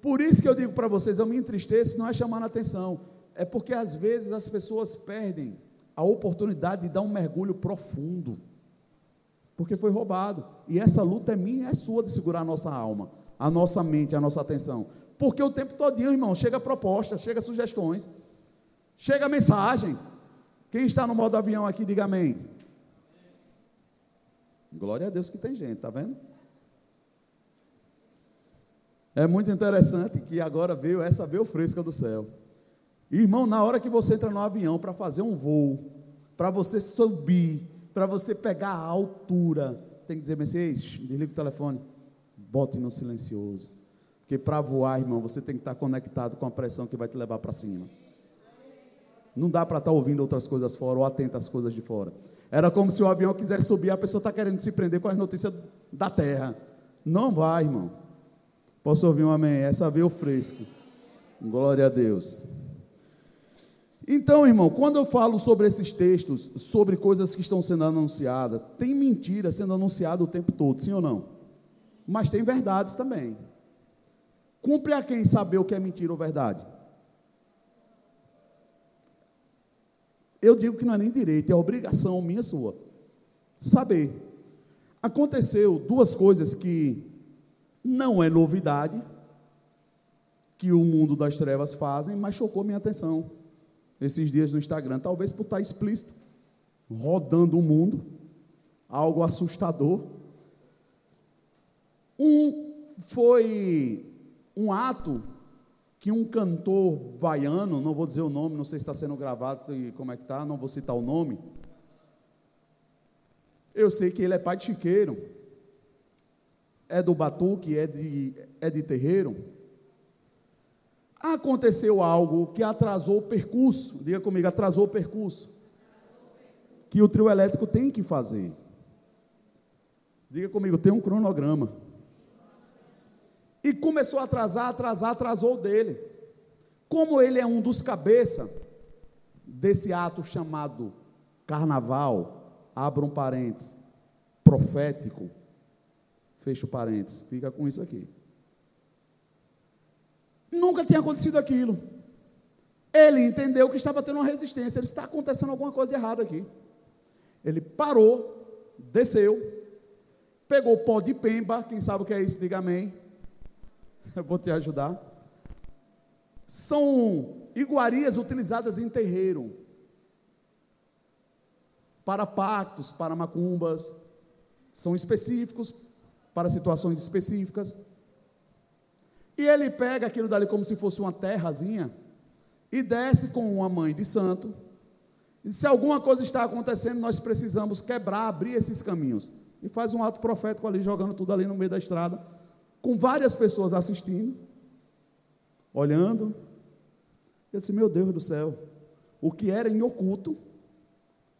Por isso que eu digo para vocês, eu me entristeço, não é chamando a atenção, é porque às vezes as pessoas perdem a oportunidade de dar um mergulho profundo porque foi roubado. E essa luta é minha, é sua de segurar a nossa alma, a nossa mente, a nossa atenção. Porque o tempo todinho, irmão, chega proposta, chega sugestões, chega mensagem. Quem está no modo avião aqui, diga amém. Glória a Deus que tem gente, tá vendo? É muito interessante que agora veio essa veio fresca do céu. Irmão, na hora que você entra no avião para fazer um voo, para você subir, para você pegar a altura, tem que dizer assim, desliga o telefone, bote no silencioso. Porque para voar, irmão, você tem que estar conectado com a pressão que vai te levar para cima. Não dá para estar ouvindo outras coisas fora ou atento às coisas de fora. Era como se o avião quisesse subir, a pessoa está querendo se prender com as notícias da terra. Não vai, irmão. Posso ouvir um amém? Essa veio fresco. Glória a Deus. Então, irmão, quando eu falo sobre esses textos, sobre coisas que estão sendo anunciadas, tem mentira sendo anunciada o tempo todo, sim ou não? Mas tem verdades também. Cumpre a quem saber o que é mentira ou verdade? Eu digo que não é nem direito, é obrigação minha sua. Saber. Aconteceu duas coisas que não é novidade, que o mundo das trevas fazem, mas chocou minha atenção. esses dias no Instagram, talvez por estar explícito, rodando o mundo, algo assustador. Um foi um ato que um cantor baiano, não vou dizer o nome, não sei se está sendo gravado e como é que está, não vou citar o nome. Eu sei que ele é pai de chiqueiro, é do batuque, é de, é de terreiro. Aconteceu algo que atrasou o percurso, diga comigo, atrasou o percurso, que o trio elétrico tem que fazer. Diga comigo, tem um cronograma. E começou a atrasar, atrasar, atrasou dele. Como ele é um dos cabeças desse ato chamado carnaval, abra um parênteses, profético, fecha parênteses, fica com isso aqui. Nunca tinha acontecido aquilo. Ele entendeu que estava tendo uma resistência, ele está acontecendo alguma coisa de errado aqui. Ele parou, desceu, pegou o pó de pemba, quem sabe o que é isso, diga amém eu vou te ajudar. São iguarias utilizadas em terreiro para pactos, para macumbas, são específicos para situações específicas. E ele pega aquilo dali como se fosse uma terrazinha e desce com uma mãe de santo. E se alguma coisa está acontecendo, nós precisamos quebrar, abrir esses caminhos. E faz um ato profético ali, jogando tudo ali no meio da estrada com várias pessoas assistindo, olhando. Eu disse: Meu Deus do céu, o que era em oculto,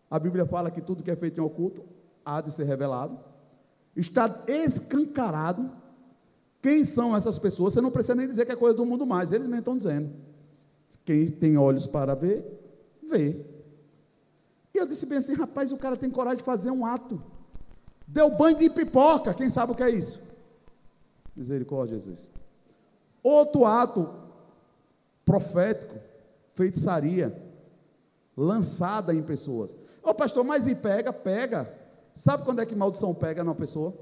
a Bíblia fala que tudo que é feito em oculto há de ser revelado, está escancarado. Quem são essas pessoas? Você não precisa nem dizer que é coisa do mundo mais, eles nem estão dizendo. Quem tem olhos para ver, vê. E eu disse bem assim: rapaz, o cara tem coragem de fazer um ato. Deu banho de pipoca, quem sabe o que é isso? Misericórdia, Jesus. Outro ato profético, feitiçaria, lançada em pessoas. Ô pastor, mas e pega? Pega. Sabe quando é que maldição pega numa pessoa?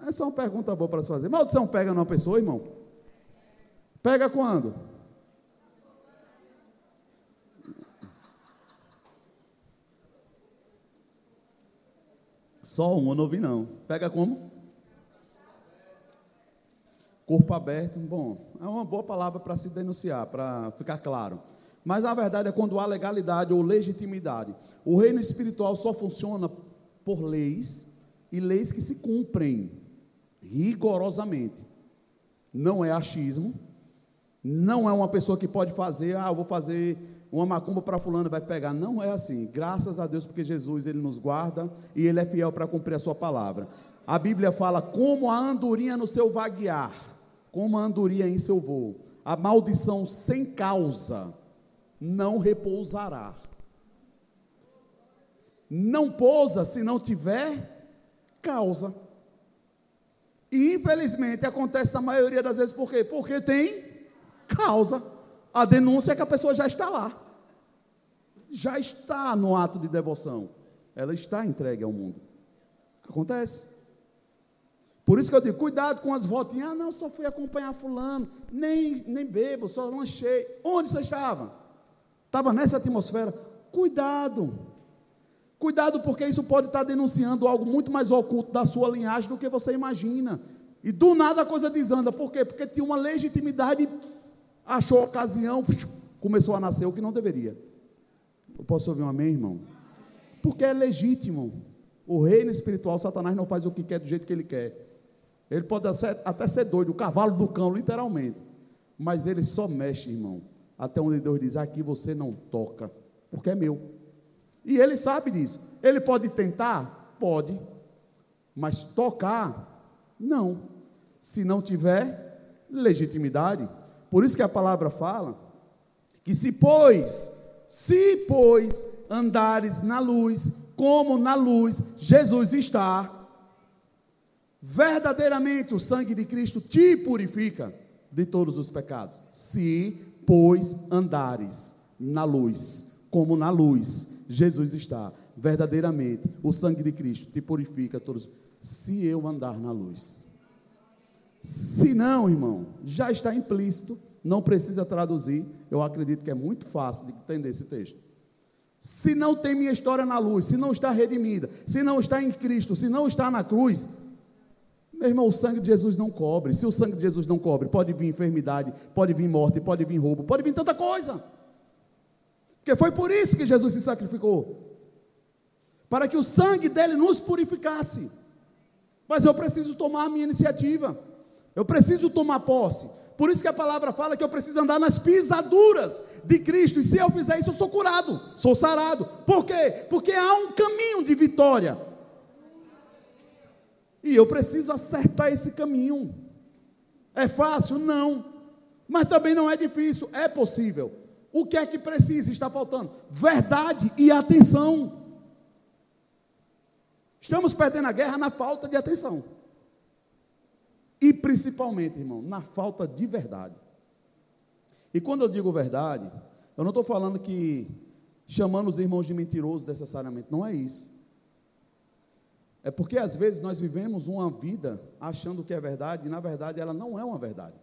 Essa é uma pergunta boa para se fazer. Maldição pega numa pessoa, irmão? Pega quando? Só uma, não ouvi não. Pega como? Corpo aberto, bom, é uma boa palavra para se denunciar, para ficar claro. Mas na verdade é quando há legalidade ou legitimidade. O reino espiritual só funciona por leis e leis que se cumprem rigorosamente. Não é achismo, não é uma pessoa que pode fazer, ah, eu vou fazer uma macumba para fulano vai pegar. Não é assim. Graças a Deus porque Jesus ele nos guarda e ele é fiel para cumprir a sua palavra. A Bíblia fala como a andorinha no seu vaguear como a andorinha em seu voo. A maldição sem causa não repousará. Não pousa se não tiver causa. E infelizmente acontece na maioria das vezes por quê? Porque tem causa. A denúncia é que a pessoa já está lá. Já está no ato de devoção. Ela está entregue ao mundo. Acontece. Por isso que eu digo, cuidado com as voltinhas. Ah, não, só fui acompanhar fulano, nem, nem bebo, só lanchei. Onde você estava? Estava nessa atmosfera. Cuidado. Cuidado, porque isso pode estar denunciando algo muito mais oculto da sua linhagem do que você imagina. E do nada a coisa desanda. Por quê? Porque tinha uma legitimidade, achou ocasião, começou a nascer o que não deveria. Eu posso ouvir um amém, irmão? Porque é legítimo. O reino espiritual, Satanás não faz o que quer do jeito que ele quer. Ele pode até ser doido, o cavalo do cão, literalmente. Mas ele só mexe, irmão. Até onde Deus diz: aqui você não toca, porque é meu. E ele sabe disso. Ele pode tentar? Pode. Mas tocar? Não. Se não tiver legitimidade. Por isso que a palavra fala que se pois, se pois andares na luz, como na luz Jesus está, Verdadeiramente o sangue de Cristo te purifica de todos os pecados. Se, pois, andares na luz, como na luz Jesus está, verdadeiramente o sangue de Cristo te purifica todos. Se eu andar na luz. Se não, irmão, já está implícito não precisa traduzir, eu acredito que é muito fácil de entender esse texto. Se não tem minha história na luz, se não está redimida, se não está em Cristo, se não está na cruz, meu irmão, o sangue de Jesus não cobre. Se o sangue de Jesus não cobre, pode vir enfermidade, pode vir morte, pode vir roubo, pode vir tanta coisa. Porque foi por isso que Jesus se sacrificou para que o sangue dele nos purificasse. Mas eu preciso tomar a minha iniciativa, eu preciso tomar posse. Por isso que a palavra fala que eu preciso andar nas pisaduras de Cristo, e se eu fizer isso, eu sou curado, sou sarado. Por quê? Porque há um caminho de vitória. E eu preciso acertar esse caminho. É fácil? Não. Mas também não é difícil, é possível. O que é que precisa? Está faltando verdade e atenção. Estamos perdendo a guerra na falta de atenção. E principalmente, irmão, na falta de verdade. E quando eu digo verdade, eu não estou falando que chamando os irmãos de mentirosos necessariamente, não é isso. É porque às vezes nós vivemos uma vida achando que é verdade e na verdade ela não é uma verdade.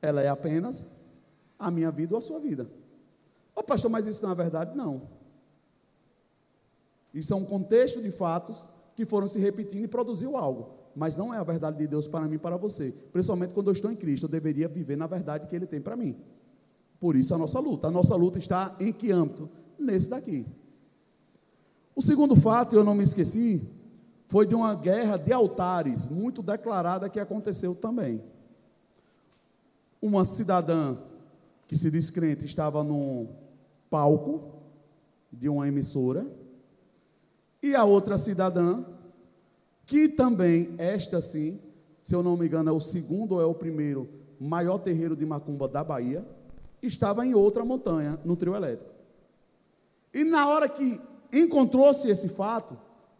Ela é apenas a minha vida ou a sua vida. Ô oh, pastor, mas isso não é verdade? Não. Isso é um contexto de fatos que foram se repetindo e produziu algo. Mas não é a verdade de Deus para mim e para você. Principalmente quando eu estou em Cristo, eu deveria viver na verdade que Ele tem para mim. Por isso a nossa luta. A nossa luta está em que âmbito? Nesse daqui. O segundo fato, eu não me esqueci, foi de uma guerra de altares, muito declarada, que aconteceu também. Uma cidadã que se diz crente estava num palco de uma emissora, e a outra cidadã, que também, esta sim, se eu não me engano, é o segundo ou é o primeiro maior terreiro de macumba da Bahia, estava em outra montanha, no trio elétrico. E na hora que encontrou-se esse fato,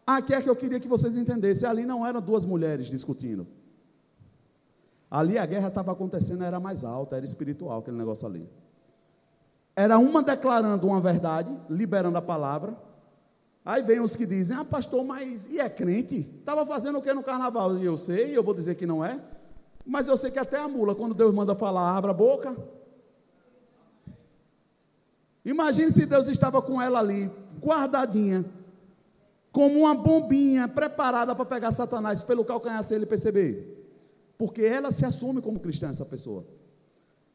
aqui é que eu queria que vocês entendessem: ali não eram duas mulheres discutindo. Ali a guerra estava acontecendo, era mais alta, era espiritual aquele negócio ali. Era uma declarando uma verdade, liberando a palavra. Aí vem os que dizem: Ah, pastor, mas e é crente? Estava fazendo o que no carnaval? E eu sei, eu vou dizer que não é. Mas eu sei que até a mula, quando Deus manda falar, abra a boca. Imagine se Deus estava com ela ali, guardadinha, como uma bombinha preparada para pegar Satanás pelo calcanhar sem ele perceber. Porque ela se assume como cristã, essa pessoa.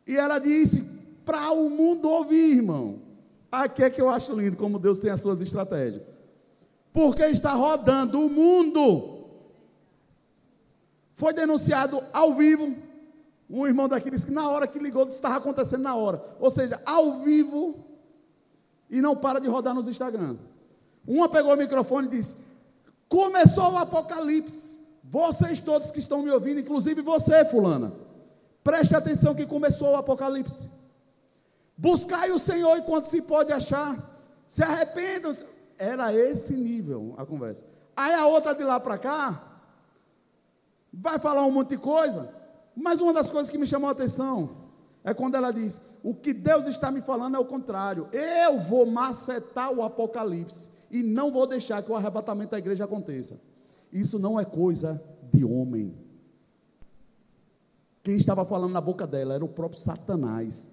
E ela disse para o mundo ouvir, irmão. Aqui é que eu acho lindo como Deus tem as suas estratégias. Porque está rodando o mundo. Foi denunciado ao vivo. Um irmão daqui disse que na hora que ligou, estava acontecendo na hora. Ou seja, ao vivo, e não para de rodar nos Instagram. Uma pegou o microfone e disse: Começou o apocalipse. Vocês todos que estão me ouvindo, inclusive você, fulana, preste atenção que começou o apocalipse. Buscai o Senhor enquanto se pode achar. Se arrependam. Era esse nível a conversa. Aí a outra de lá para cá vai falar um monte de coisa, mas uma das coisas que me chamou a atenção é quando ela diz: O que Deus está me falando é o contrário. Eu vou macetar o Apocalipse e não vou deixar que o arrebatamento da igreja aconteça. Isso não é coisa de homem. Quem estava falando na boca dela era o próprio Satanás.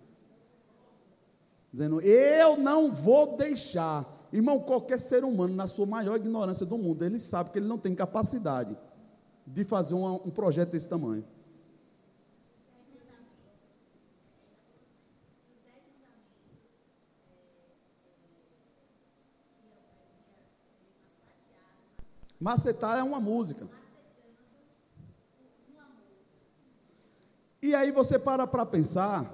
Dizendo: Eu não vou deixar. Irmão, qualquer ser humano, na sua maior ignorância do mundo, ele sabe que ele não tem capacidade de fazer um, um projeto desse tamanho. Macetar é uma música. E aí você para para pensar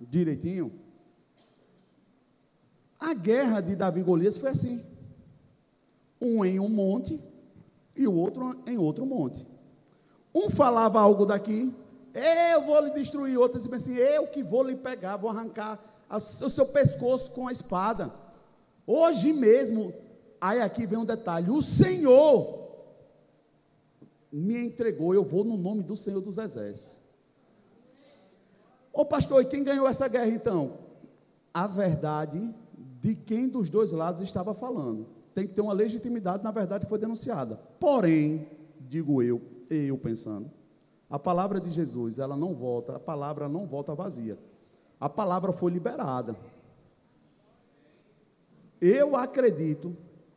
direitinho. A guerra de Davi e Golias foi assim. Um em um monte e o outro em outro monte. Um falava algo daqui, eu vou lhe destruir, outro dizia assim, eu que vou lhe pegar, vou arrancar o seu pescoço com a espada. Hoje mesmo Aí aqui vem um detalhe: o Senhor me entregou, eu vou no nome do Senhor dos Exércitos. Ô pastor, e quem ganhou essa guerra então? A verdade de quem dos dois lados estava falando. Tem que ter uma legitimidade, na verdade, foi denunciada. Porém, digo eu, eu pensando, A palavra de Jesus, ela não volta, a palavra não volta vazia. A palavra foi liberada. Eu acredito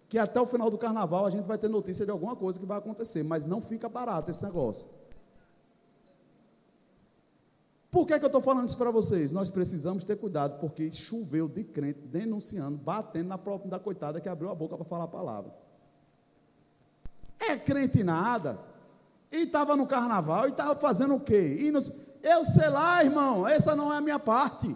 que até o final do carnaval a gente vai ter notícia de alguma coisa que vai acontecer, mas não fica barato esse negócio. Por que, é que eu estou falando isso para vocês? Nós precisamos ter cuidado, porque choveu de crente denunciando, batendo na própria da coitada que abriu a boca para falar a palavra. É crente nada. E estava no carnaval e estava fazendo o quê? E nos... Eu sei lá, irmão, essa não é a minha parte.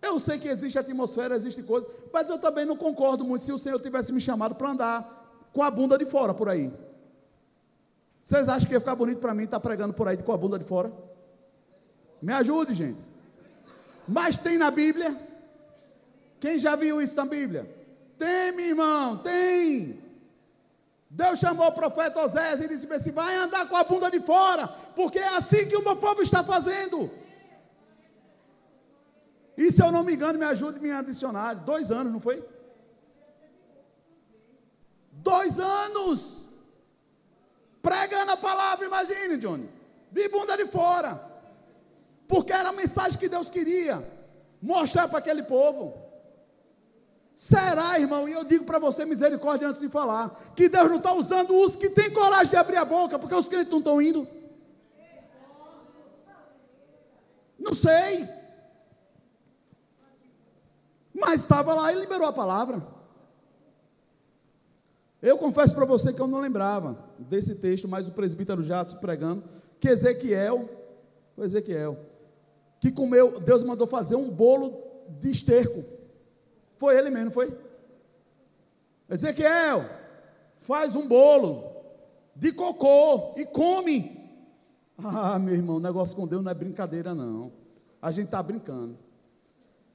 Eu sei que existe atmosfera, existe coisa, mas eu também não concordo muito se o Senhor tivesse me chamado para andar com a bunda de fora por aí. Vocês acham que ia ficar bonito para mim estar pregando por aí com a bunda de fora? Me ajude, gente. Mas tem na Bíblia? Quem já viu isso na Bíblia? Tem, meu irmão, tem. Deus chamou o profeta Osés e disse assim: vai andar com a bunda de fora, porque é assim que o meu povo está fazendo. E se eu não me engano, me ajude me dicionário. Dois anos, não foi? Dois anos. Pregando a palavra, imagine, Johnny. De bunda de fora. Porque era a mensagem que Deus queria mostrar para aquele povo. Será, irmão, e eu digo para você, misericórdia, antes de falar, que Deus não está usando os que têm coragem de abrir a boca, porque os crentes não estão indo. Não sei. Mas estava lá e liberou a palavra. Eu confesso para você que eu não lembrava desse texto, mas o presbítero Jatos pregando, que Ezequiel, foi Ezequiel, que comeu, Deus mandou fazer um bolo de esterco. Foi ele mesmo, foi? Ezequiel, faz um bolo de cocô e come. Ah, meu irmão, negócio com Deus não é brincadeira, não. A gente está brincando.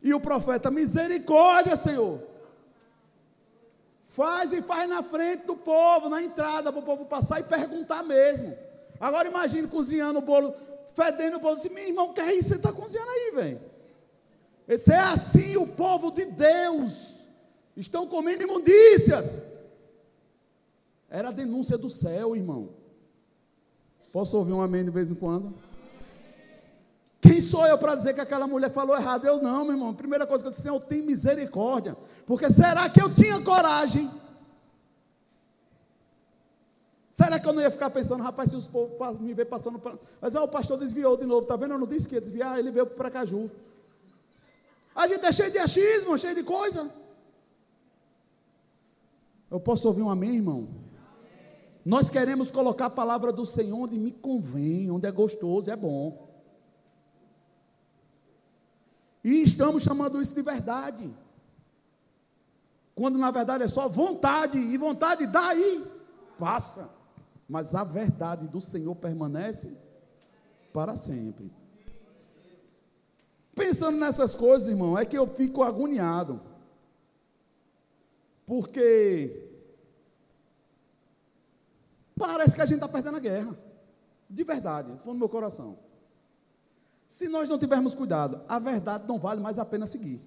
E o profeta, misericórdia, Senhor. Faz e faz na frente do povo, na entrada, para o povo passar e perguntar mesmo. Agora imagine cozinhando o bolo fedendo o povo. Disse, meu irmão, que é isso? Você está cozinhando aí, velho. Ele disse, é assim o povo de Deus. Estão comendo imundícias. Era a denúncia do céu, irmão. Posso ouvir um amém de vez em quando? Sou eu para dizer que aquela mulher falou errado? Eu não, meu irmão. Primeira coisa que eu disse, eu tenho misericórdia. Porque será que eu tinha coragem Será que eu não ia ficar pensando, rapaz, se os povos me ver passando para. Mas ah, o pastor desviou de novo, tá vendo? Eu não disse que ia desviar, ele veio para Caju. A gente é cheio de achismo, cheio de coisa. Eu posso ouvir um amém, irmão? Nós queremos colocar a palavra do Senhor onde me convém, onde é gostoso, é bom. E estamos chamando isso de verdade. Quando na verdade é só vontade, e vontade daí passa mas a verdade do Senhor permanece para sempre. Pensando nessas coisas, irmão, é que eu fico agoniado. Porque parece que a gente está perdendo a guerra. De verdade, foi no meu coração. Se nós não tivermos cuidado, a verdade não vale mais a pena seguir.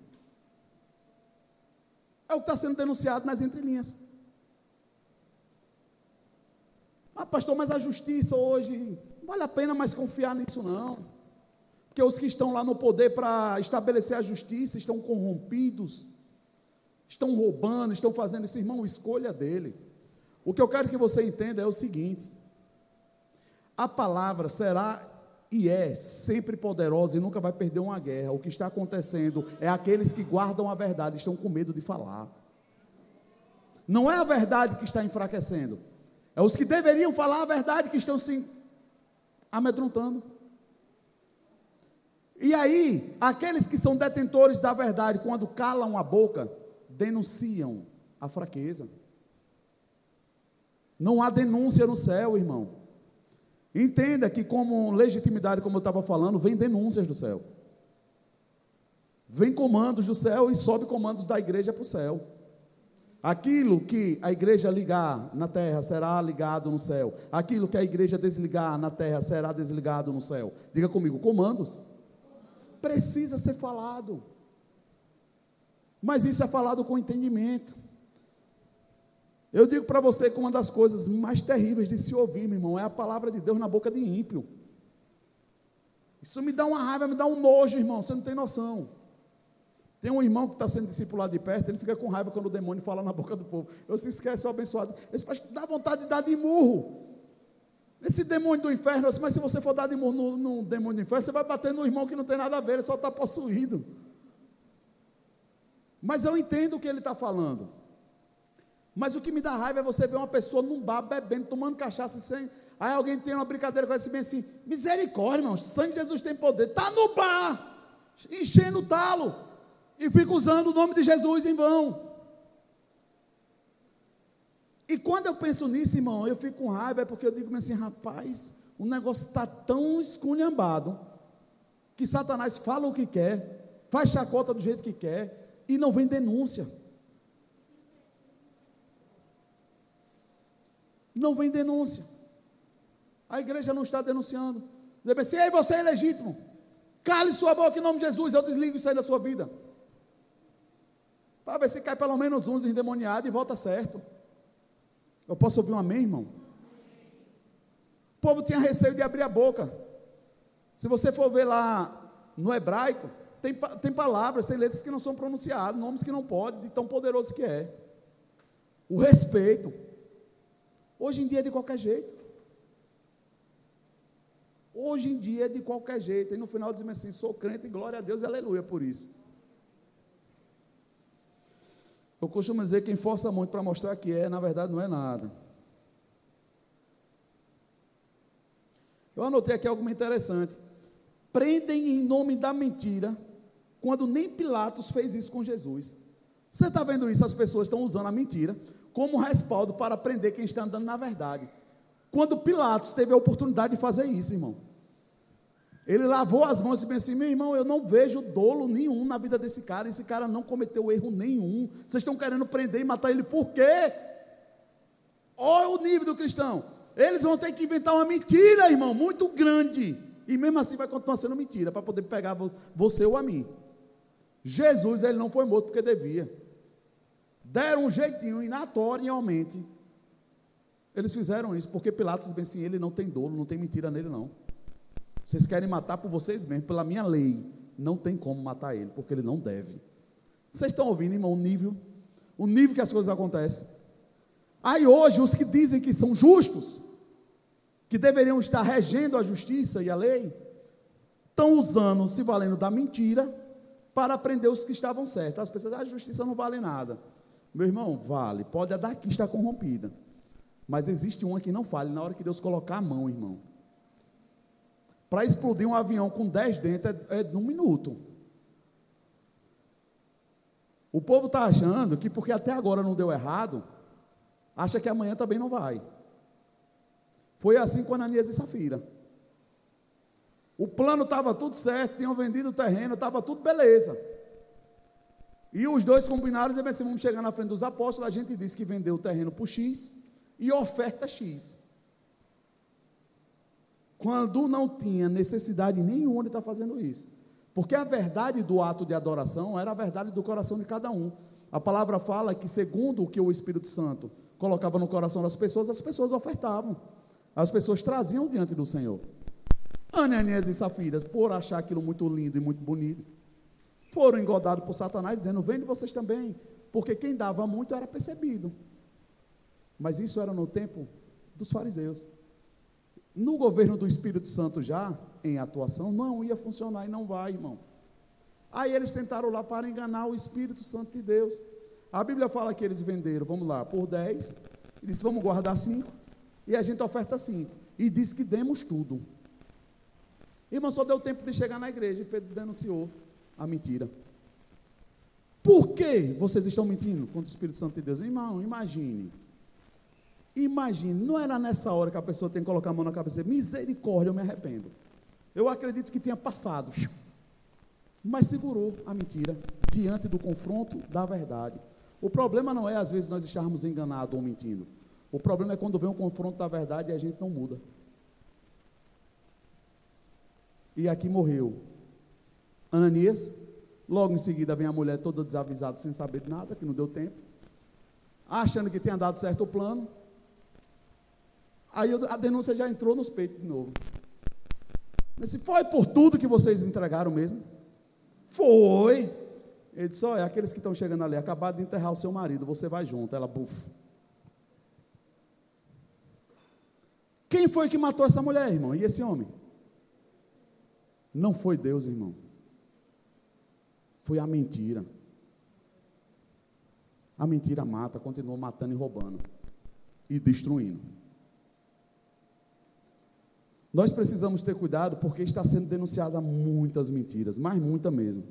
É o que está sendo denunciado nas entrelinhas. Ah, pastor, mas a justiça hoje, não vale a pena mais confiar nisso, não. Porque os que estão lá no poder para estabelecer a justiça estão corrompidos, estão roubando, estão fazendo isso, irmão, escolha dele. O que eu quero que você entenda é o seguinte: a palavra será e é sempre poderosa e nunca vai perder uma guerra. O que está acontecendo é aqueles que guardam a verdade estão com medo de falar. Não é a verdade que está enfraquecendo, é os que deveriam falar a verdade que estão se amedrontando. E aí, aqueles que são detentores da verdade, quando calam a boca, denunciam a fraqueza. Não há denúncia no céu, irmão. Entenda que, como legitimidade, como eu estava falando, vem denúncias do céu. Vem comandos do céu e sobe comandos da igreja para o céu. Aquilo que a igreja ligar na terra será ligado no céu. Aquilo que a igreja desligar na terra será desligado no céu. Diga comigo, comandos. Precisa ser falado. Mas isso é falado com entendimento. Eu digo para você que uma das coisas mais terríveis de se ouvir, meu irmão, é a palavra de Deus na boca de ímpio. Isso me dá uma raiva, me dá um nojo, irmão, você não tem noção. Tem um irmão que está sendo discipulado de perto, ele fica com raiva quando o demônio fala na boca do povo. Eu se esquece, abençoado. Esse pastor dá vontade de dar de murro. Esse demônio do inferno, mas se você for dar de murro no, no demônio do inferno, você vai bater no irmão que não tem nada a ver, ele só está possuído. Mas eu entendo o que ele está falando. Mas o que me dá raiva é você ver uma pessoa num bar bebendo, tomando cachaça sem. Aí alguém tem uma brincadeira com esse bem assim: misericórdia, irmão, sangue de Jesus tem poder. Está no bar, enchendo o talo, e fica usando o nome de Jesus em vão. E quando eu penso nisso, irmão, eu fico com raiva, é porque eu digo assim, rapaz, o negócio está tão esculhambado, que Satanás fala o que quer, faz chacota do jeito que quer, e não vem denúncia. Não vem denúncia. A igreja não está denunciando. Deve ei, você é legítimo. Cale sua boca em nome de Jesus, eu desligo isso aí da sua vida. Para ver se cai pelo menos uns endemoniados e volta certo. Eu posso ouvir um amém, irmão? O povo tinha receio de abrir a boca. Se você for ver lá no hebraico, tem, tem palavras, tem letras que não são pronunciadas, nomes que não podem, de tão poderoso que é. O respeito. Hoje em dia é de qualquer jeito. Hoje em dia é de qualquer jeito. E no final dizem assim: sou crente glória a Deus aleluia por isso. Eu costumo dizer que quem força muito para mostrar que é, na verdade não é nada. Eu anotei aqui algo interessante. Prendem em nome da mentira quando nem Pilatos fez isso com Jesus. Você está vendo isso? As pessoas estão usando a mentira como respaldo para prender quem está andando na verdade. Quando Pilatos teve a oportunidade de fazer isso, irmão. Ele lavou as mãos e disse assim: meu irmão, eu não vejo dolo nenhum na vida desse cara. Esse cara não cometeu erro nenhum. Vocês estão querendo prender e matar ele por quê? Olha o nível do cristão. Eles vão ter que inventar uma mentira, irmão, muito grande. E mesmo assim vai continuar sendo mentira para poder pegar você ou a mim. Jesus ele não foi morto porque devia. Deram um jeitinho e notoriamente eles fizeram isso, porque Pilatos disse assim, ele não tem dolo, não tem mentira nele não. Vocês querem matar por vocês mesmos, pela minha lei, não tem como matar ele, porque ele não deve. Vocês estão ouvindo, irmão, o nível, o nível que as coisas acontecem. Aí hoje os que dizem que são justos, que deveriam estar regendo a justiça e a lei, estão usando, se valendo da mentira para prender os que estavam certos. As pessoas, ah, a justiça não vale nada. Meu irmão, vale. Pode a daqui estar corrompida. Mas existe uma que não vale na hora que Deus colocar a mão, irmão. Para explodir um avião com dez dentes é, é num minuto. O povo está achando que porque até agora não deu errado, acha que amanhã também não vai. Foi assim com Ananias e Safira. O plano estava tudo certo, tinham vendido o terreno, estava tudo beleza. E os dois combinaram e assim, vamos chegar na frente dos apóstolos, a gente disse que vendeu o terreno por X e oferta X. Quando não tinha necessidade nenhuma de estar fazendo isso. Porque a verdade do ato de adoração era a verdade do coração de cada um. A palavra fala que, segundo o que o Espírito Santo colocava no coração das pessoas, as pessoas ofertavam. As pessoas traziam diante do Senhor. Ananias e Safiras, por achar aquilo muito lindo e muito bonito, foram engodados por Satanás, dizendo: Vende vocês também, porque quem dava muito era percebido. Mas isso era no tempo dos fariseus. No governo do Espírito Santo, já em atuação, não ia funcionar e não vai, irmão. Aí eles tentaram lá para enganar o Espírito Santo de Deus. A Bíblia fala que eles venderam, vamos lá, por 10, eles vamos guardar 5, e a gente oferta 5. E diz que demos tudo. Irmão, só deu tempo de chegar na igreja e Pedro denunciou a mentira. Por que vocês estão mentindo contra o Espírito Santo de Deus? Irmão, imagine. Imagine, não era nessa hora que a pessoa tem que colocar a mão na cabeça e dizer, misericórdia, eu me arrependo. Eu acredito que tinha passado. Mas segurou a mentira diante do confronto da verdade. O problema não é, às vezes, nós estarmos enganados ou mentindo. O problema é quando vem um confronto da verdade e a gente não muda. E aqui morreu Ananias. Logo em seguida vem a mulher toda desavisada, sem saber de nada, que não deu tempo. achando que tinha dado certo o plano. Aí a denúncia já entrou nos peitos de novo. Mas se foi por tudo que vocês entregaram mesmo? Foi. Ele disse: Olha, aqueles que estão chegando ali, acabaram de enterrar o seu marido, você vai junto. Ela, buf. Quem foi que matou essa mulher, irmão? E esse homem? Não foi Deus, irmão. Foi a mentira. A mentira mata, continuou matando e roubando e destruindo. Nós precisamos ter cuidado porque está sendo denunciada muitas mentiras, mas muita mesmo.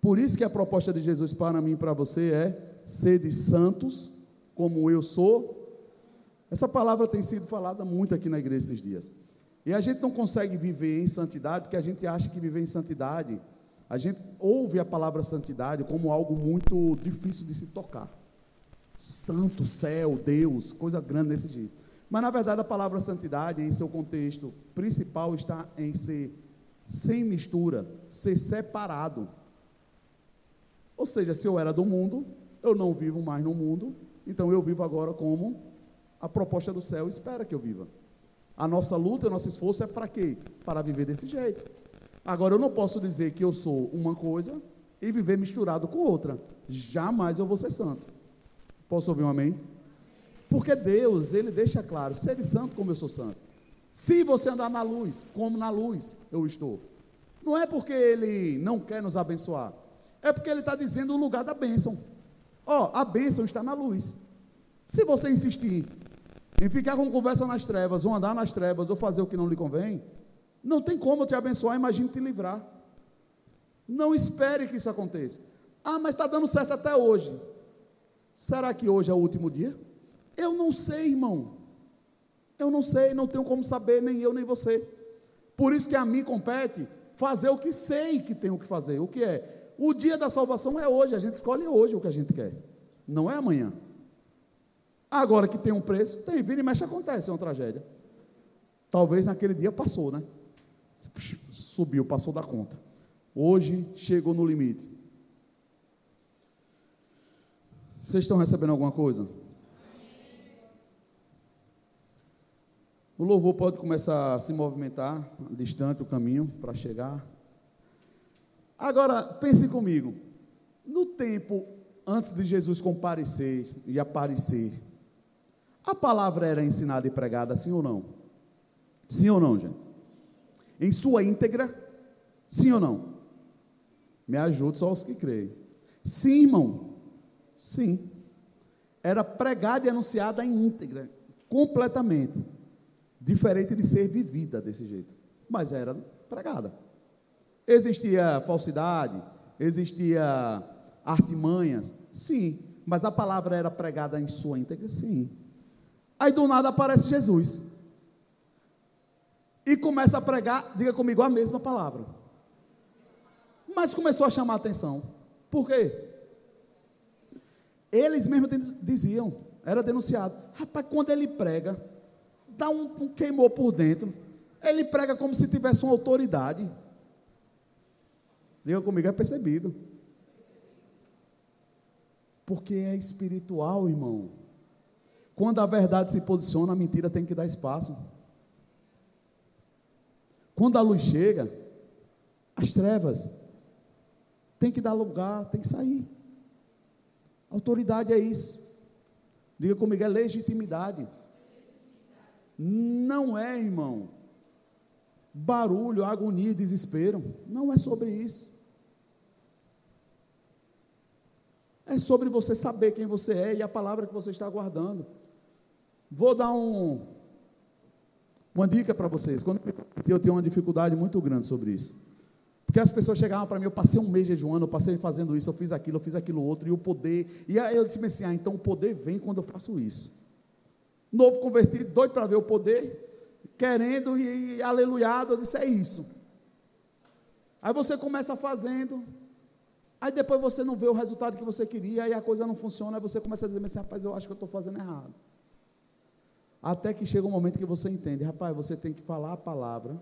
Por isso que a proposta de Jesus para mim e para você é: sede santos, como eu sou. Essa palavra tem sido falada muito aqui na igreja esses dias. E a gente não consegue viver em santidade porque a gente acha que viver em santidade, a gente ouve a palavra santidade como algo muito difícil de se tocar. Santo, céu, Deus, coisa grande desse jeito. Mas na verdade a palavra santidade, em seu contexto principal, está em ser sem mistura, ser separado. Ou seja, se eu era do mundo, eu não vivo mais no mundo, então eu vivo agora como a proposta do céu espera que eu viva. A nossa luta, o nosso esforço é para quê? Para viver desse jeito. Agora eu não posso dizer que eu sou uma coisa e viver misturado com outra. Jamais eu vou ser santo. Posso ouvir um amém? Porque Deus, Ele deixa claro: seja santo como eu sou santo. Se você andar na luz, como na luz eu estou. Não é porque Ele não quer nos abençoar. É porque ele está dizendo o lugar da bênção. Ó, oh, a bênção está na luz. Se você insistir em ficar com conversa nas trevas, ou andar nas trevas, ou fazer o que não lhe convém, não tem como eu te abençoar, imagine te livrar. Não espere que isso aconteça. Ah, mas está dando certo até hoje. Será que hoje é o último dia? Eu não sei, irmão. Eu não sei, não tenho como saber, nem eu, nem você. Por isso que a mim compete fazer o que sei que tenho que fazer. O que é? O dia da salvação é hoje, a gente escolhe hoje o que a gente quer, não é amanhã. Agora que tem um preço, tem, vira e mexe acontece, é uma tragédia. Talvez naquele dia passou, né? Subiu, passou da conta. Hoje chegou no limite. Vocês estão recebendo alguma coisa? O louvor pode começar a se movimentar distante o caminho para chegar. Agora, pense comigo. No tempo antes de Jesus comparecer e aparecer, a palavra era ensinada e pregada, sim ou não? Sim ou não, gente? Em sua íntegra, sim ou não? Me ajude só os que creem. Sim, irmão. Sim. Era pregada e anunciada em íntegra, completamente. Diferente de ser vivida desse jeito. Mas era pregada. Existia falsidade, existia artimanhas, sim, mas a palavra era pregada em sua íntegra, sim. Aí do nada aparece Jesus. E começa a pregar, diga comigo, a mesma palavra. Mas começou a chamar a atenção. Por quê? Eles mesmos diziam, era denunciado. Rapaz, quando ele prega, dá um, um queimou por dentro. Ele prega como se tivesse uma autoridade. Diga comigo, é percebido. Porque é espiritual, irmão. Quando a verdade se posiciona, a mentira tem que dar espaço. Quando a luz chega, as trevas tem que dar lugar, tem que sair. Autoridade é isso. Diga comigo, é legitimidade. Não é, irmão, barulho, agonia, desespero. Não é sobre isso. É sobre você saber quem você é e a palavra que você está guardando. Vou dar um, uma dica para vocês. Quando eu tinha uma dificuldade muito grande sobre isso. Porque as pessoas chegavam para mim, eu passei um mês jejuando, eu passei fazendo isso, eu fiz aquilo, eu fiz aquilo outro, e o poder. E aí eu disse assim: ah, então o poder vem quando eu faço isso. Novo convertido, doido para ver o poder, querendo e, e aleluiado, eu disse: é isso. Aí você começa fazendo, Aí depois você não vê o resultado que você queria, aí a coisa não funciona, aí você começa a dizer assim, rapaz, eu acho que eu estou fazendo errado. Até que chega um momento que você entende, rapaz, você tem que falar a palavra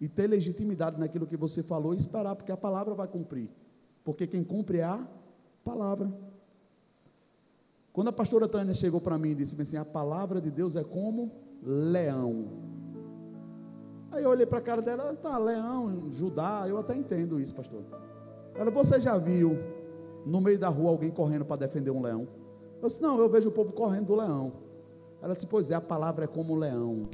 e ter legitimidade naquilo que você falou e esperar, porque a palavra vai cumprir. Porque quem cumpre é a palavra. Quando a pastora Tânia chegou para mim e disse assim: a palavra de Deus é como leão. Aí eu olhei para a cara dela, tá, leão, Judá, eu até entendo isso, pastor. Ela, você já viu no meio da rua alguém correndo para defender um leão? Eu disse, não, eu vejo o povo correndo do leão. Ela disse, pois é, a palavra é como um leão.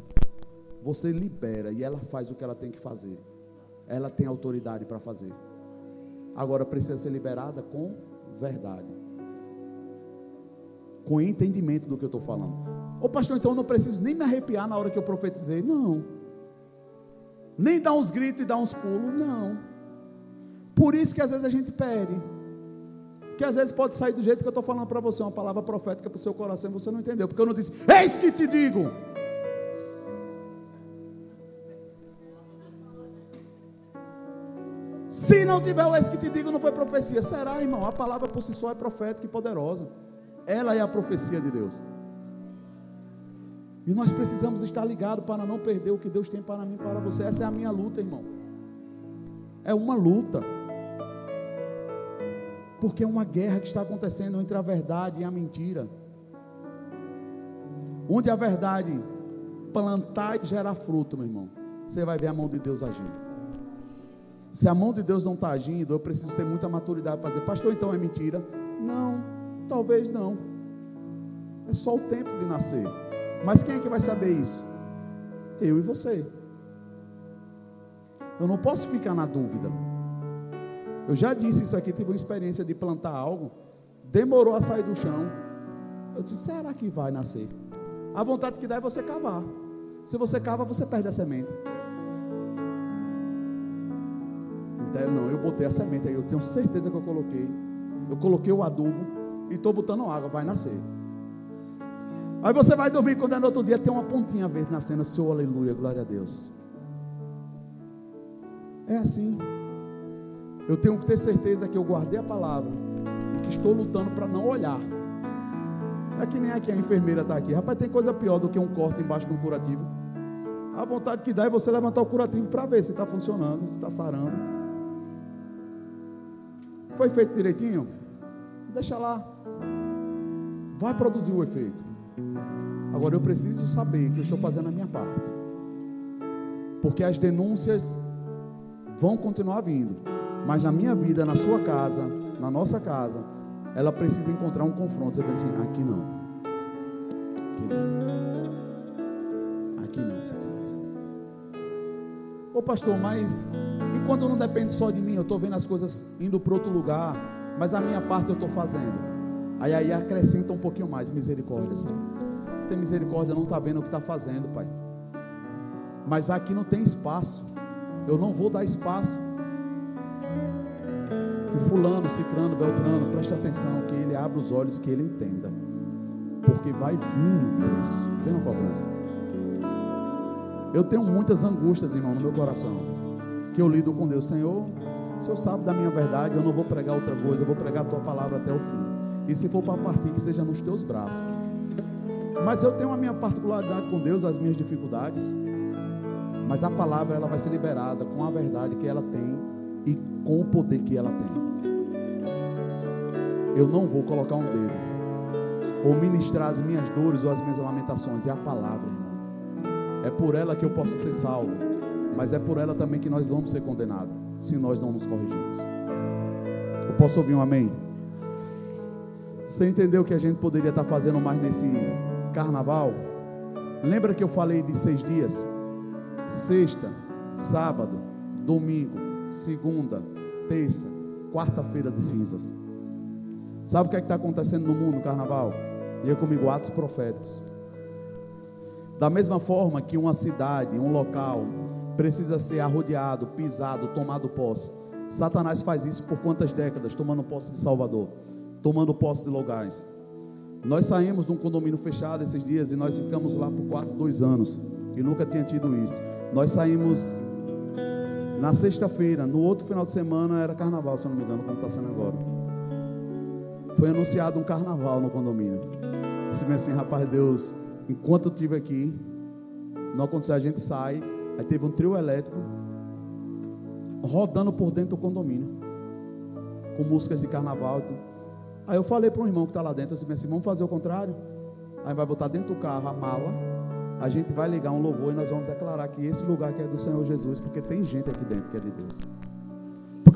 Você libera e ela faz o que ela tem que fazer. Ela tem autoridade para fazer. Agora precisa ser liberada com verdade. Com entendimento do que eu estou falando. Ô pastor, então eu não preciso nem me arrepiar na hora que eu profetizei. Não. Nem dar uns gritos e dar uns pulos. Não. Por isso que às vezes a gente perde. Que às vezes pode sair do jeito que eu estou falando para você, uma palavra profética para o seu coração, você não entendeu, porque eu não disse, eis que te digo. Se não tiver o eis que te digo, não foi profecia. Será, irmão? A palavra por si só é profética e poderosa. Ela é a profecia de Deus. E nós precisamos estar ligados para não perder o que Deus tem para mim para você. Essa é a minha luta, irmão. É uma luta. Porque é uma guerra que está acontecendo entre a verdade e a mentira. Onde a verdade plantar e gerar fruto, meu irmão, você vai ver a mão de Deus agindo. Se a mão de Deus não está agindo, eu preciso ter muita maturidade para dizer, pastor, então é mentira? Não, talvez não. É só o tempo de nascer. Mas quem é que vai saber isso? Eu e você. Eu não posso ficar na dúvida. Eu já disse isso aqui, tive uma experiência de plantar algo, demorou a sair do chão. Eu disse: será que vai nascer? A vontade que dá é você cavar. Se você cava, você perde a semente. Então, não, eu botei a semente aí, eu tenho certeza que eu coloquei. Eu coloquei o adubo e estou botando água, vai nascer. Aí você vai dormir, quando é no outro dia, tem uma pontinha verde nascendo. Seu aleluia, glória a Deus. É assim. Eu tenho que ter certeza que eu guardei a palavra e que estou lutando para não olhar. É que nem aqui a enfermeira está aqui. Rapaz, tem coisa pior do que um corte embaixo de um curativo. A vontade que dá é você levantar o curativo para ver se está funcionando, se está sarando. Foi feito direitinho? Deixa lá. Vai produzir o efeito. Agora eu preciso saber que eu estou fazendo a minha parte. Porque as denúncias vão continuar vindo. Mas na minha vida, na sua casa, na nossa casa, ela precisa encontrar um confronto. Você vai assim, aqui não. Aqui não. Aqui não, Deus. Ô pastor, mas e quando não depende só de mim? Eu estou vendo as coisas indo para outro lugar, mas a minha parte eu estou fazendo. Aí aí acrescenta um pouquinho mais, misericórdia, Senhor. Tem misericórdia, não está vendo o que está fazendo, Pai. Mas aqui não tem espaço. Eu não vou dar espaço o fulano, cicrano, beltrano, preste atenção, que ele abra os olhos, que ele entenda. Porque vai vir um preço, vem uma cobrança. Eu tenho muitas angústias, irmão, no meu coração. Que eu lido com Deus, Senhor. O Senhor sabe da minha verdade, eu não vou pregar outra coisa, eu vou pregar a tua palavra até o fim. E se for para partir, que seja nos teus braços. Mas eu tenho a minha particularidade com Deus, as minhas dificuldades. Mas a palavra ela vai ser liberada com a verdade que ela tem e com o poder que ela tem eu não vou colocar um dedo ou ministrar as minhas dores ou as minhas lamentações. É a palavra, irmão. É por ela que eu posso ser salvo, mas é por ela também que nós vamos ser condenados, se nós não nos corrigirmos. Eu posso ouvir um amém? Você entendeu que a gente poderia estar fazendo mais nesse carnaval? Lembra que eu falei de seis dias? Sexta, sábado, domingo, segunda, terça, quarta-feira de cinzas. Sabe o que é está acontecendo no mundo carnaval? Diga comigo, atos proféticos. Da mesma forma que uma cidade, um local, precisa ser arrodeado, pisado, tomado posse. Satanás faz isso por quantas décadas? Tomando posse de Salvador, tomando posse de lugares. Nós saímos de um condomínio fechado esses dias e nós ficamos lá por quase dois anos. E nunca tinha tido isso. Nós saímos na sexta-feira, no outro final de semana era carnaval, se eu não me engano, como está sendo agora foi anunciado um carnaval no condomínio. Vê assim, rapaz, Deus, enquanto eu estive aqui, não aconteceu, a gente sai, aí teve um trio elétrico rodando por dentro do condomínio, com músicas de carnaval. Aí eu falei para um irmão que está lá dentro, eu disse assim, vamos fazer o contrário. Aí vai botar dentro do carro a mala, a gente vai ligar um louvor e nós vamos declarar que esse lugar aqui é do Senhor Jesus, porque tem gente aqui dentro que é de Deus.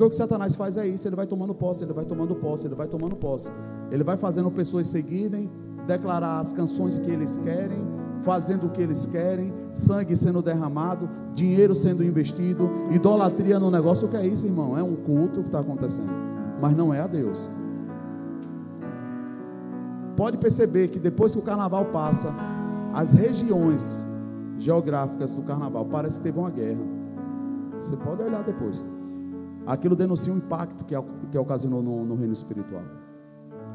Porque o que Satanás faz é isso, ele vai tomando posse, ele vai tomando posse, ele vai tomando posse. Ele vai fazendo pessoas seguirem, declarar as canções que eles querem, fazendo o que eles querem, sangue sendo derramado, dinheiro sendo investido, idolatria no negócio. O que é isso, irmão? É um culto que está acontecendo, mas não é a Deus. Pode perceber que depois que o carnaval passa, as regiões geográficas do carnaval parece que teve uma guerra. Você pode olhar depois. Aquilo denuncia um impacto que, que ocasionou no, no reino espiritual.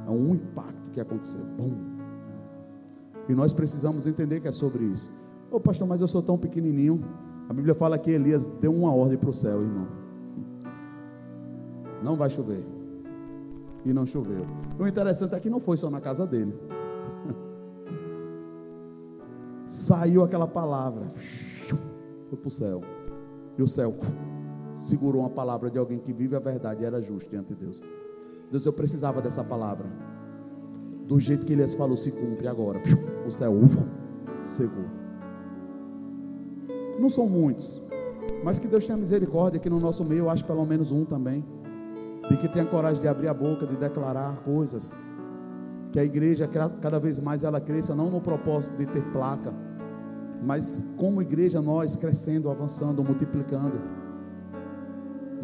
É um impacto que aconteceu. E nós precisamos entender que é sobre isso. Ô pastor, mas eu sou tão pequenininho. A Bíblia fala que Elias deu uma ordem para o céu, irmão. Não vai chover. E não choveu. O interessante é que não foi só na casa dele. *laughs* Saiu aquela palavra. Foi para o céu. E o céu segurou uma palavra de alguém que vive a verdade e era justo diante de Deus. Deus, eu precisava dessa palavra do jeito que Elias falou, se cumpre agora. O céu, ufo, secou. Não são muitos, mas que Deus tenha misericórdia, que no nosso meio eu acho pelo menos um também, de que tenha coragem de abrir a boca, de declarar coisas, que a igreja cada vez mais ela cresça, não no propósito de ter placa, mas como igreja nós crescendo, avançando, multiplicando.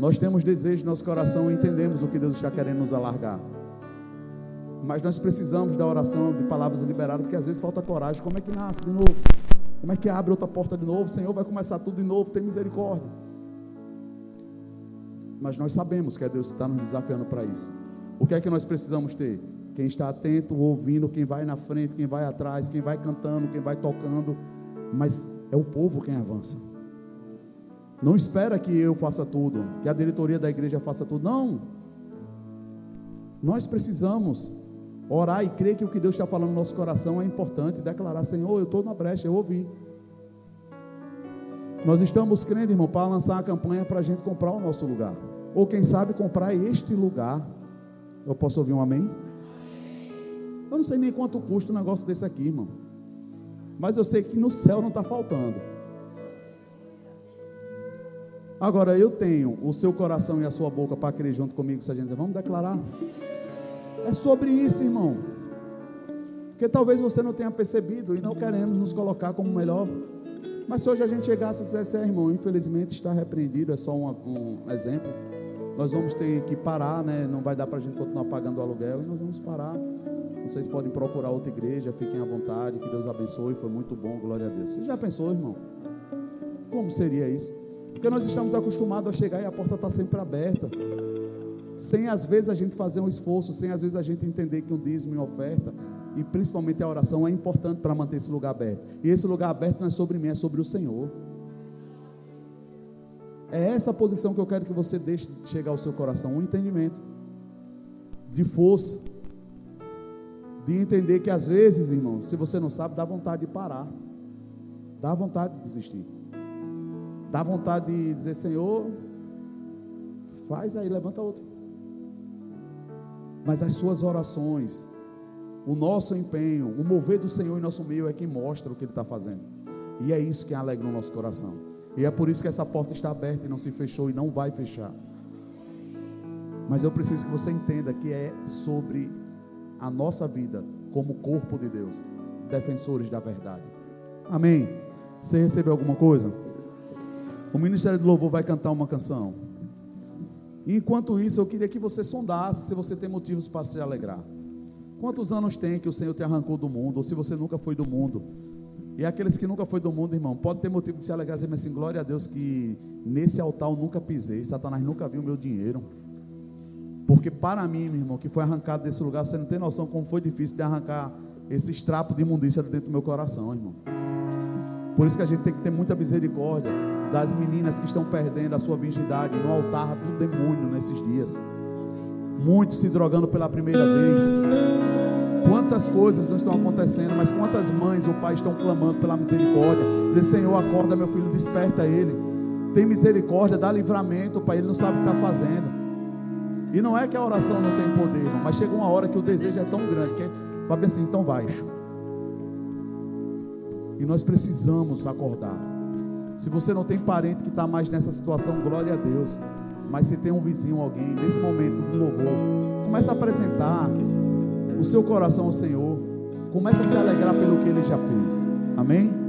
Nós temos desejo no nosso coração e entendemos o que Deus está querendo nos alargar. Mas nós precisamos da oração, de palavras liberadas, porque às vezes falta coragem. Como é que nasce de novo? Como é que abre outra porta de novo? Senhor vai começar tudo de novo, tem misericórdia. Mas nós sabemos que é Deus que está nos desafiando para isso. O que é que nós precisamos ter? Quem está atento, ouvindo, quem vai na frente, quem vai atrás, quem vai cantando, quem vai tocando. Mas é o povo quem avança. Não espera que eu faça tudo, que a diretoria da igreja faça tudo. Não. Nós precisamos Orar e crer que o que Deus está falando no nosso coração é importante. Declarar, Senhor, eu estou na brecha, eu ouvi. Nós estamos crendo, irmão, para lançar a campanha para a gente comprar o nosso lugar. Ou quem sabe comprar este lugar. Eu posso ouvir um amém? Eu não sei nem quanto custa um negócio desse aqui, irmão. Mas eu sei que no céu não está faltando. Agora eu tenho o seu coração e a sua boca para crer junto comigo, se a gente dizer, vamos declarar. É sobre isso, irmão. Porque talvez você não tenha percebido e não queremos nos colocar como melhor. Mas se hoje a gente chegasse e dissesse, é, irmão, infelizmente está repreendido, é só um, um, exemplo. Nós vamos ter que parar, né? Não vai dar para a gente continuar pagando o aluguel e nós vamos parar. Vocês podem procurar outra igreja, fiquem à vontade, que Deus abençoe, foi muito bom, glória a Deus. Você já pensou, irmão? Como seria isso? Porque nós estamos acostumados a chegar e a porta está sempre aberta sem às vezes a gente fazer um esforço, sem às vezes a gente entender que um dízimo e oferta, e principalmente a oração, é importante para manter esse lugar aberto. E esse lugar aberto não é sobre mim, é sobre o Senhor. É essa posição que eu quero que você deixe chegar ao seu coração, um entendimento de força, de entender que às vezes, irmão, se você não sabe, dá vontade de parar, dá vontade de desistir, dá vontade de dizer, Senhor, faz aí, levanta outro mas as suas orações, o nosso empenho, o mover do Senhor em nosso meio é quem mostra o que Ele está fazendo. E é isso que alegra o nosso coração. E é por isso que essa porta está aberta e não se fechou e não vai fechar. Mas eu preciso que você entenda que é sobre a nossa vida como corpo de Deus, defensores da verdade. Amém. Você recebeu alguma coisa? O Ministério do Louvor vai cantar uma canção. Enquanto isso, eu queria que você sondasse se você tem motivos para se alegrar. Quantos anos tem que o Senhor te arrancou do mundo, ou se você nunca foi do mundo? E aqueles que nunca foi do mundo, irmão, pode ter motivo de se alegrar, dizer assim, glória a Deus que nesse altar eu nunca pisei, Satanás nunca viu meu dinheiro. Porque para mim, meu irmão, que foi arrancado desse lugar, você não tem noção como foi difícil de arrancar esses trapos de imundícia dentro do meu coração, irmão. Por isso que a gente tem que ter muita misericórdia das meninas que estão perdendo a sua virgindade no altar do demônio nesses dias. Muitos se drogando pela primeira vez. Quantas coisas não estão acontecendo, mas quantas mães ou pais estão clamando pela misericórdia. Dizer, Senhor, acorda meu filho, desperta ele. Tem misericórdia, dá livramento, Pai, ele não sabe o que está fazendo. E não é que a oração não tem poder, mas chega uma hora que o desejo é tão grande que vai bem assim, então vai. E nós precisamos acordar. Se você não tem parente que está mais nessa situação, glória a Deus. Mas se tem um vizinho, alguém, nesse momento do louvor, começa a apresentar o seu coração ao Senhor. Começa a se alegrar pelo que Ele já fez. Amém?